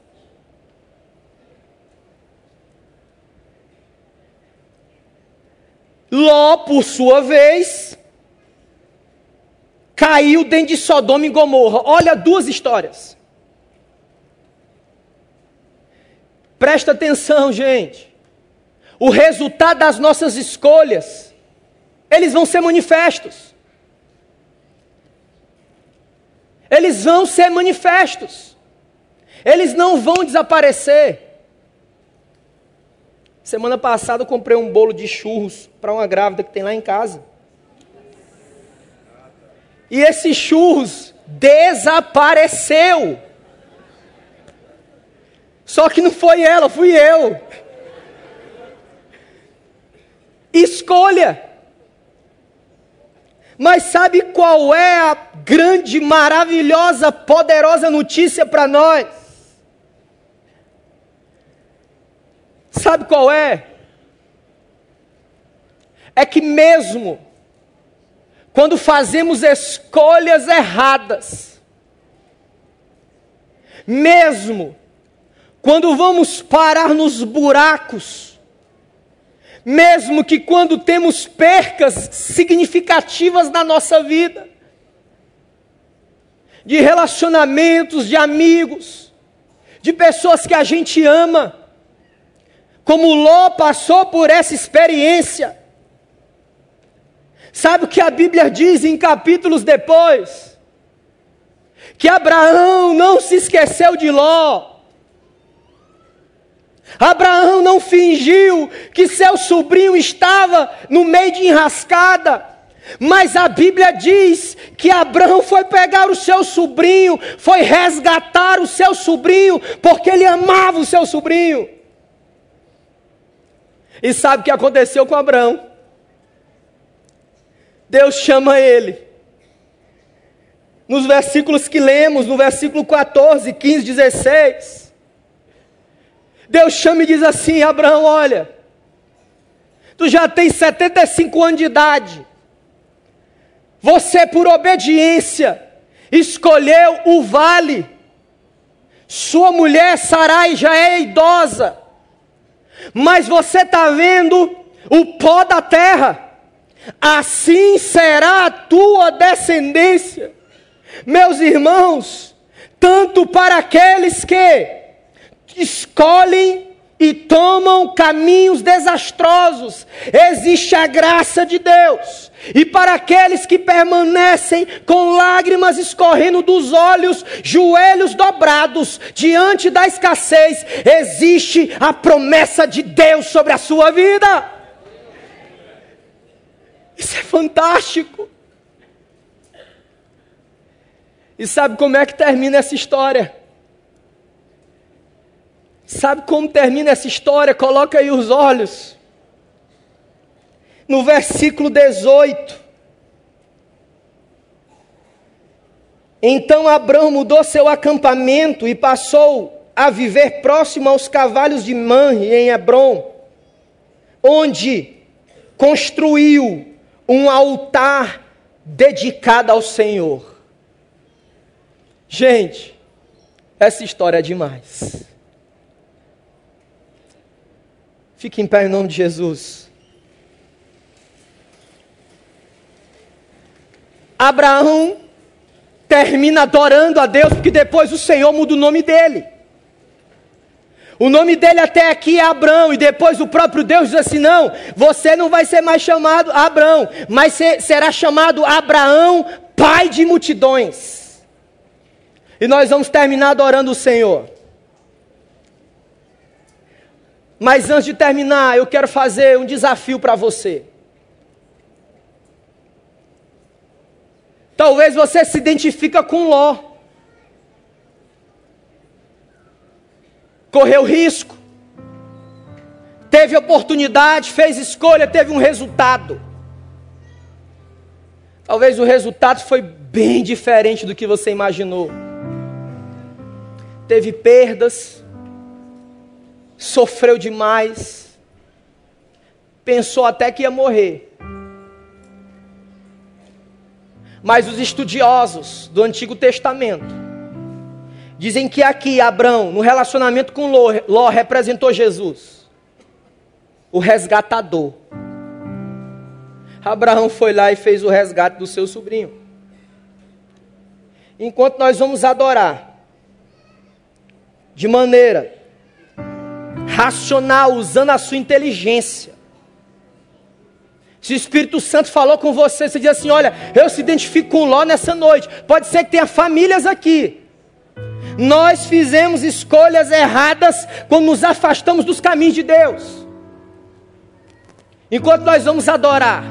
Ló, por sua vez, caiu dentro de Sodoma e Gomorra. Olha duas histórias. Presta atenção, gente. O resultado das nossas escolhas, eles vão ser manifestos. Eles vão ser manifestos, eles não vão desaparecer. Semana passada eu comprei um bolo de churros para uma grávida que tem lá em casa. E esse churros desapareceu. Só que não foi ela, fui eu. Escolha. Mas sabe qual é a grande, maravilhosa, poderosa notícia para nós? Sabe qual é? É que mesmo quando fazemos escolhas erradas, mesmo quando vamos parar nos buracos, mesmo que quando temos percas significativas na nossa vida, de relacionamentos, de amigos, de pessoas que a gente ama, como Ló passou por essa experiência. Sabe o que a Bíblia diz em capítulos depois? Que Abraão não se esqueceu de Ló. Abraão não fingiu que seu sobrinho estava no meio de enrascada. Mas a Bíblia diz que Abraão foi pegar o seu sobrinho, foi resgatar o seu sobrinho, porque ele amava o seu sobrinho. E sabe o que aconteceu com Abraão? Deus chama ele. Nos versículos que lemos, no versículo 14, 15, 16. Deus chama e diz assim: Abraão, olha, tu já tens 75 anos de idade, você, por obediência, escolheu o vale, sua mulher Sarai já é idosa, mas você está vendo o pó da terra, assim será a tua descendência. Meus irmãos, tanto para aqueles que escolhem e tomam caminhos desastrosos. Existe a graça de Deus. E para aqueles que permanecem com lágrimas escorrendo dos olhos, joelhos dobrados diante da escassez, existe a promessa de Deus sobre a sua vida. Isso é fantástico. E sabe como é que termina essa história? Sabe como termina essa história? Coloca aí os olhos. No versículo 18. Então Abraão mudou seu acampamento e passou a viver próximo aos cavalos de Manre, em Hebron, onde construiu um altar dedicado ao Senhor. Gente, essa história é demais. Fique em pé em nome de Jesus. Abraão termina adorando a Deus, porque depois o Senhor muda o nome dele. O nome dele até aqui é Abraão, e depois o próprio Deus diz assim: não, você não vai ser mais chamado Abraão, mas será chamado Abraão Pai de multidões. E nós vamos terminar adorando o Senhor. Mas antes de terminar, eu quero fazer um desafio para você. Talvez você se identifica com Ló. Correu risco. Teve oportunidade, fez escolha, teve um resultado. Talvez o resultado foi bem diferente do que você imaginou. Teve perdas, sofreu demais, pensou até que ia morrer. Mas os estudiosos do Antigo Testamento dizem que aqui Abraão, no relacionamento com Ló, Ló representou Jesus, o resgatador. Abraão foi lá e fez o resgate do seu sobrinho. Enquanto nós vamos adorar de maneira racional, usando a sua inteligência, se o Espírito Santo falou com você, você diz assim: Olha, eu se identifico com Ló nessa noite. Pode ser que tenha famílias aqui. Nós fizemos escolhas erradas quando nos afastamos dos caminhos de Deus. Enquanto nós vamos adorar,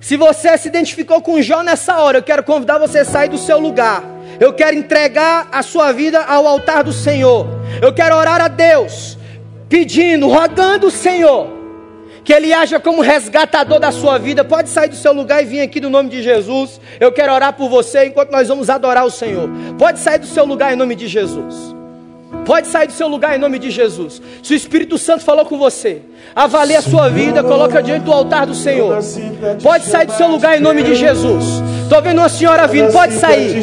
se você se identificou com Jó nessa hora, eu quero convidar você a sair do seu lugar. Eu quero entregar a sua vida ao altar do Senhor. Eu quero orar a Deus, pedindo, rogando o Senhor que Ele haja como resgatador da sua vida. Pode sair do seu lugar e vir aqui no nome de Jesus. Eu quero orar por você enquanto nós vamos adorar o Senhor. Pode sair do seu lugar em nome de Jesus. Pode sair do seu lugar em nome de Jesus. Se o Espírito Santo falou com você, avalie a sua vida, coloca diante do altar do Senhor. Pode sair do seu lugar em nome de Jesus. Estou vendo uma senhora vindo, pode sair.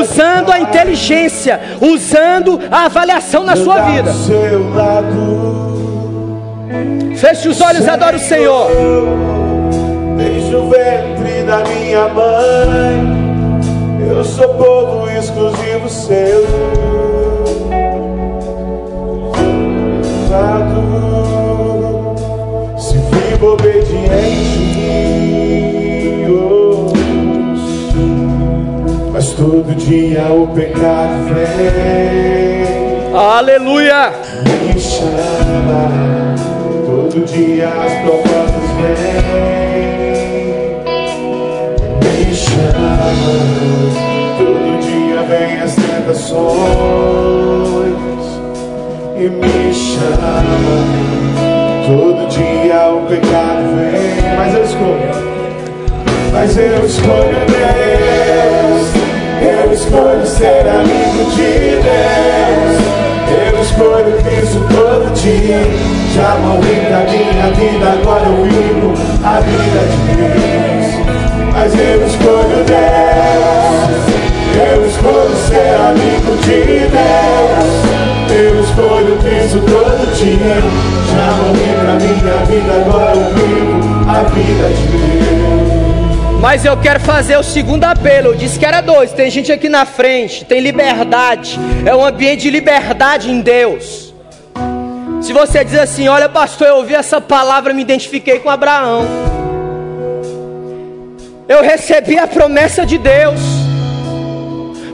Usando a inteligência, usando a avaliação na sua vida. Feche os olhos e adore o Senhor. Desde o ventre da minha mãe, eu sou povo exclusivo seu. Se vivo obediente, todo dia o pecado vem. Aleluia! Me chama. Todo dia as propostas vêm, me chama. Todo dia vem as tentações e me chama. Todo dia o pecado vem, mas eu escolho. Mas eu escolho Deus. Eu escolho ser amigo de Deus. Eu escolho isso todo dia. Já morri da minha vida, agora eu vivo a vida de Deus. Mas eu escolho Deus, eu escolho ser amigo de Deus. Eu escolho isso todo dia. Já morri da minha vida, agora eu vivo a vida de Deus. Mas eu quero fazer o segundo apelo. Eu disse que era dois. Tem gente aqui na frente, tem liberdade. É um ambiente de liberdade em Deus. Se você diz assim, olha pastor, eu ouvi essa palavra, me identifiquei com Abraão. Eu recebi a promessa de Deus.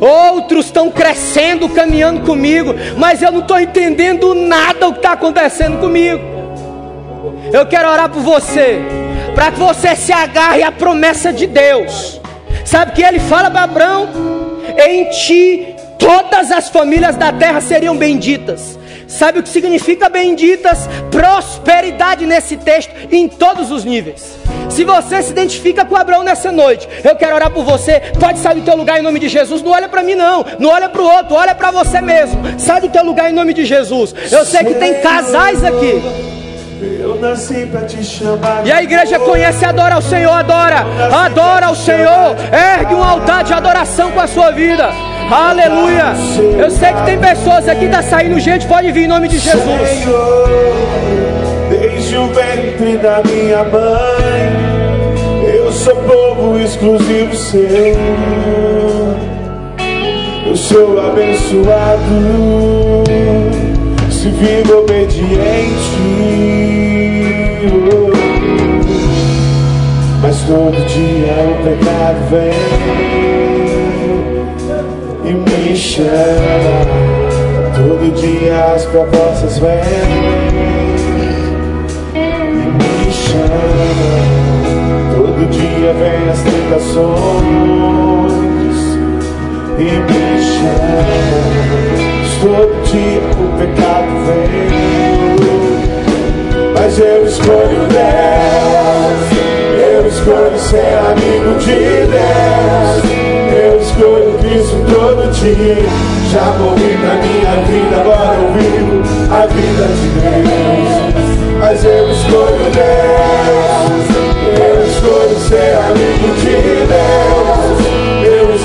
Outros estão crescendo, caminhando comigo, mas eu não estou entendendo nada o que está acontecendo comigo. Eu quero orar por você, para que você se agarre à promessa de Deus. Sabe que ele fala para Abraão? Em ti todas as famílias da terra seriam benditas. Sabe o que significa benditas? Prosperidade nesse texto em todos os níveis. Se você se identifica com Abraão nessa noite, eu quero orar por você. Pode sair do teu lugar em nome de Jesus. Não olha para mim não, não olha para o outro, olha para você mesmo. Sai do teu lugar em nome de Jesus. Eu sei que tem casais aqui. Eu nasci pra te chamar. E a igreja conhece e adora o Senhor, adora, adora o Senhor. Ergue um altar de adoração com a sua vida. Aleluia. Eu sei que tem pessoas aqui que tá saindo gente, pode vir em nome de Jesus. Senhor, desde o ventre da minha mãe, eu sou povo exclusivo seu. Eu sou abençoado, se vivo obediente. Mas todo dia o pecado vem e me chama. Todo dia as propostas vêm e me chama. Todo dia vem as tentações e me chama. Todo dia o pecado vem, mas eu escolho Deus. Eu escolho ser amigo de Deus. Eu escolho Cristo todo dia. Já morri pra minha vida, agora eu vivo a vida de Deus. Mas eu escolho Deus. Eu escolho ser amigo de Deus.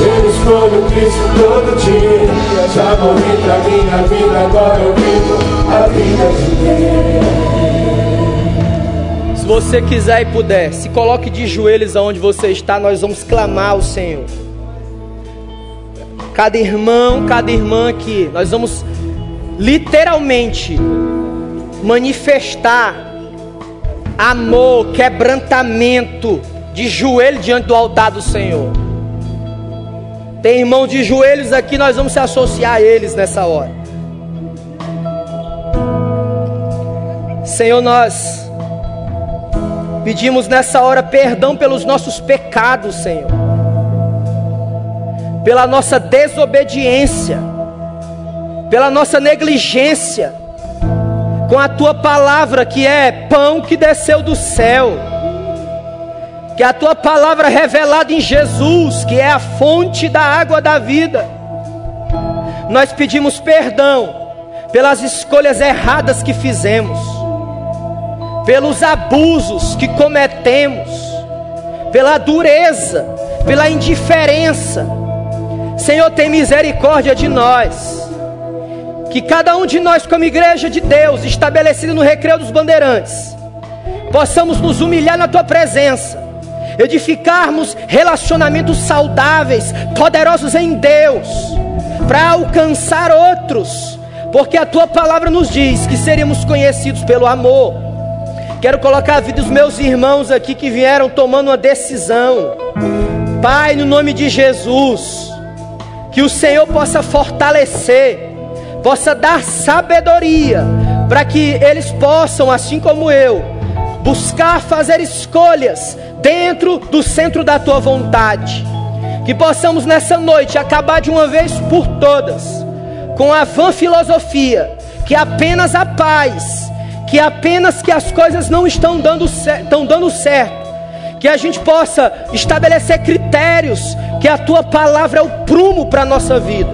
Eu escolho Cristo todo dia. Já morri pra minha vida, agora eu vivo a vida de Deus. Se você quiser e puder, se coloque de joelhos aonde você está, nós vamos clamar ao Senhor. Cada irmão, cada irmã aqui, nós vamos literalmente manifestar amor, quebrantamento de joelho diante do altar do Senhor. Tem irmão de joelhos aqui, nós vamos se associar a eles nessa hora. Senhor, nós pedimos nessa hora perdão pelos nossos pecados, Senhor. Pela nossa desobediência, pela nossa negligência. Com a tua palavra, que é pão que desceu do céu, que é a tua palavra revelada em Jesus, que é a fonte da água da vida. Nós pedimos perdão pelas escolhas erradas que fizemos, pelos abusos que cometemos, pela dureza, pela indiferença Senhor, tem misericórdia de nós. Que cada um de nós, como igreja de Deus, estabelecido no recreio dos bandeirantes, possamos nos humilhar na tua presença, edificarmos relacionamentos saudáveis, poderosos em Deus, para alcançar outros, porque a tua palavra nos diz que seríamos conhecidos pelo amor. Quero colocar a vida dos meus irmãos aqui que vieram tomando uma decisão. Pai, no nome de Jesus, que o Senhor possa fortalecer, possa dar sabedoria, para que eles possam, assim como eu, buscar fazer escolhas dentro do centro da tua vontade. Que possamos nessa noite acabar de uma vez por todas com a vã filosofia que apenas a paz, que apenas que as coisas não estão dando, estão dando certo, que a gente possa estabelecer critérios, que a tua palavra é o prumo para a nossa vida.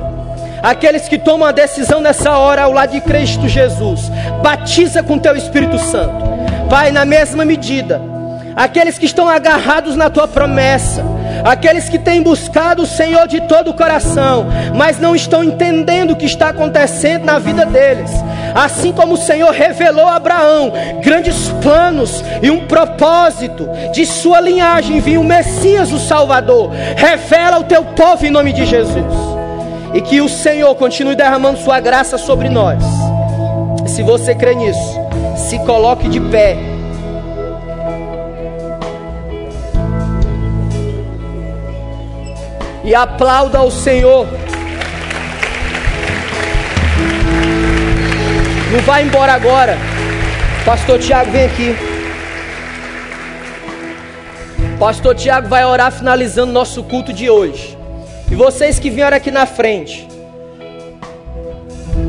Aqueles que tomam a decisão nessa hora ao lado de Cristo Jesus, batiza com teu Espírito Santo, Pai, na mesma medida, aqueles que estão agarrados na tua promessa, aqueles que têm buscado o Senhor de todo o coração, mas não estão entendendo o que está acontecendo na vida deles. Assim como o Senhor revelou a Abraão grandes planos e um propósito de sua linhagem, viu o Messias, o Salvador. Revela o teu povo em nome de Jesus. E que o Senhor continue derramando sua graça sobre nós. Se você crê nisso, se coloque de pé. e aplauda o Senhor. Não vai embora agora. Pastor Tiago, vem aqui. Pastor Tiago vai orar finalizando nosso culto de hoje. E vocês que vieram aqui na frente,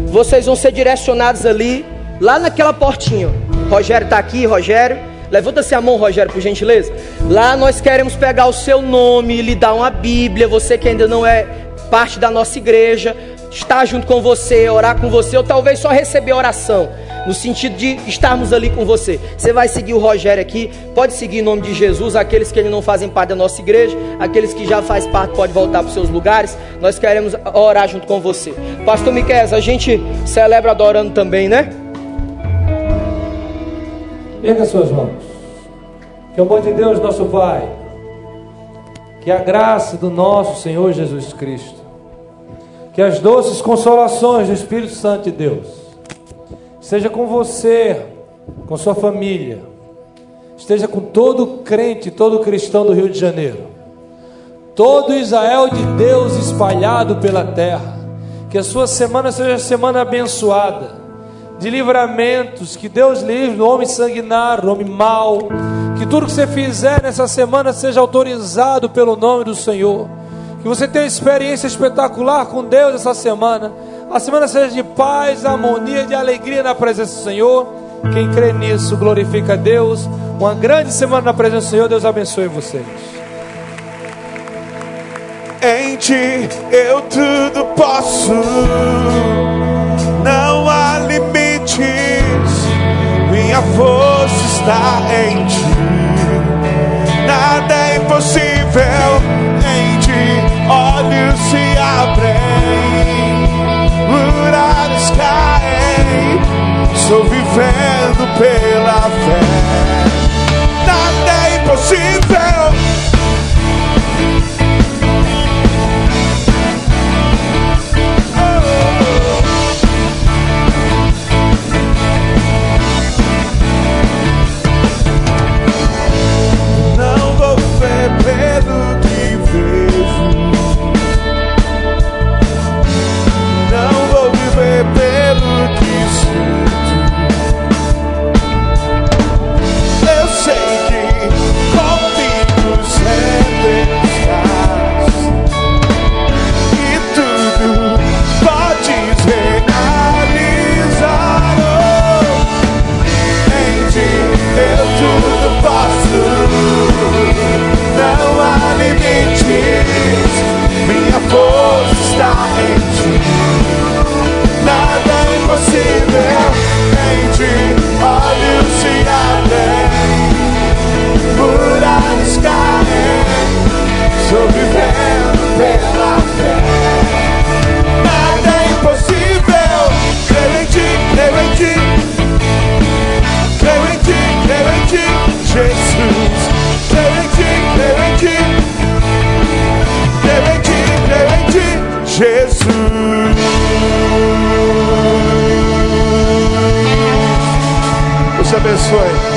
vocês vão ser direcionados ali, lá naquela portinha. Rogério está aqui, Rogério. Levanta-se a mão, Rogério, por gentileza. Lá nós queremos pegar o seu nome, lhe dar uma Bíblia. Você que ainda não é parte da nossa igreja, estar junto com você, orar com você, ou talvez só receber oração. no sentido de estarmos ali com você. Você vai seguir o Rogério aqui, pode seguir em nome de Jesus, aqueles que não fazem parte da nossa igreja, aqueles que já fazem parte pode voltar para os seus lugares. Nós queremos orar junto com você. Pastor Miquel, a gente celebra adorando também, né? Erga suas mãos. Que o amor de Deus, nosso Pai, que a graça do nosso Senhor Jesus Cristo, que as doces consolações do Espírito Santo de Deus, seja com você, com sua família, esteja com todo crente, todo cristão do Rio de Janeiro, todo Israel de Deus espalhado pela terra, que a sua semana seja semana abençoada de livramentos, que Deus livre o homem sanguinário, o homem mau, que tudo que você fizer nessa semana seja autorizado pelo nome do Senhor, que você tenha uma experiência espetacular com Deus essa semana, a semana seja de paz, harmonia, de alegria na presença do Senhor. Quem crê nisso glorifica a Deus. Uma grande semana na presença do Senhor. Deus abençoe vocês. Em ti eu tudo posso, não há limites. Força está em ti, nada é impossível. Em ti olhos se abrem, muralhas caem. Estou vivendo pela fé, nada é impossível. Jesus. Deus te abençoe.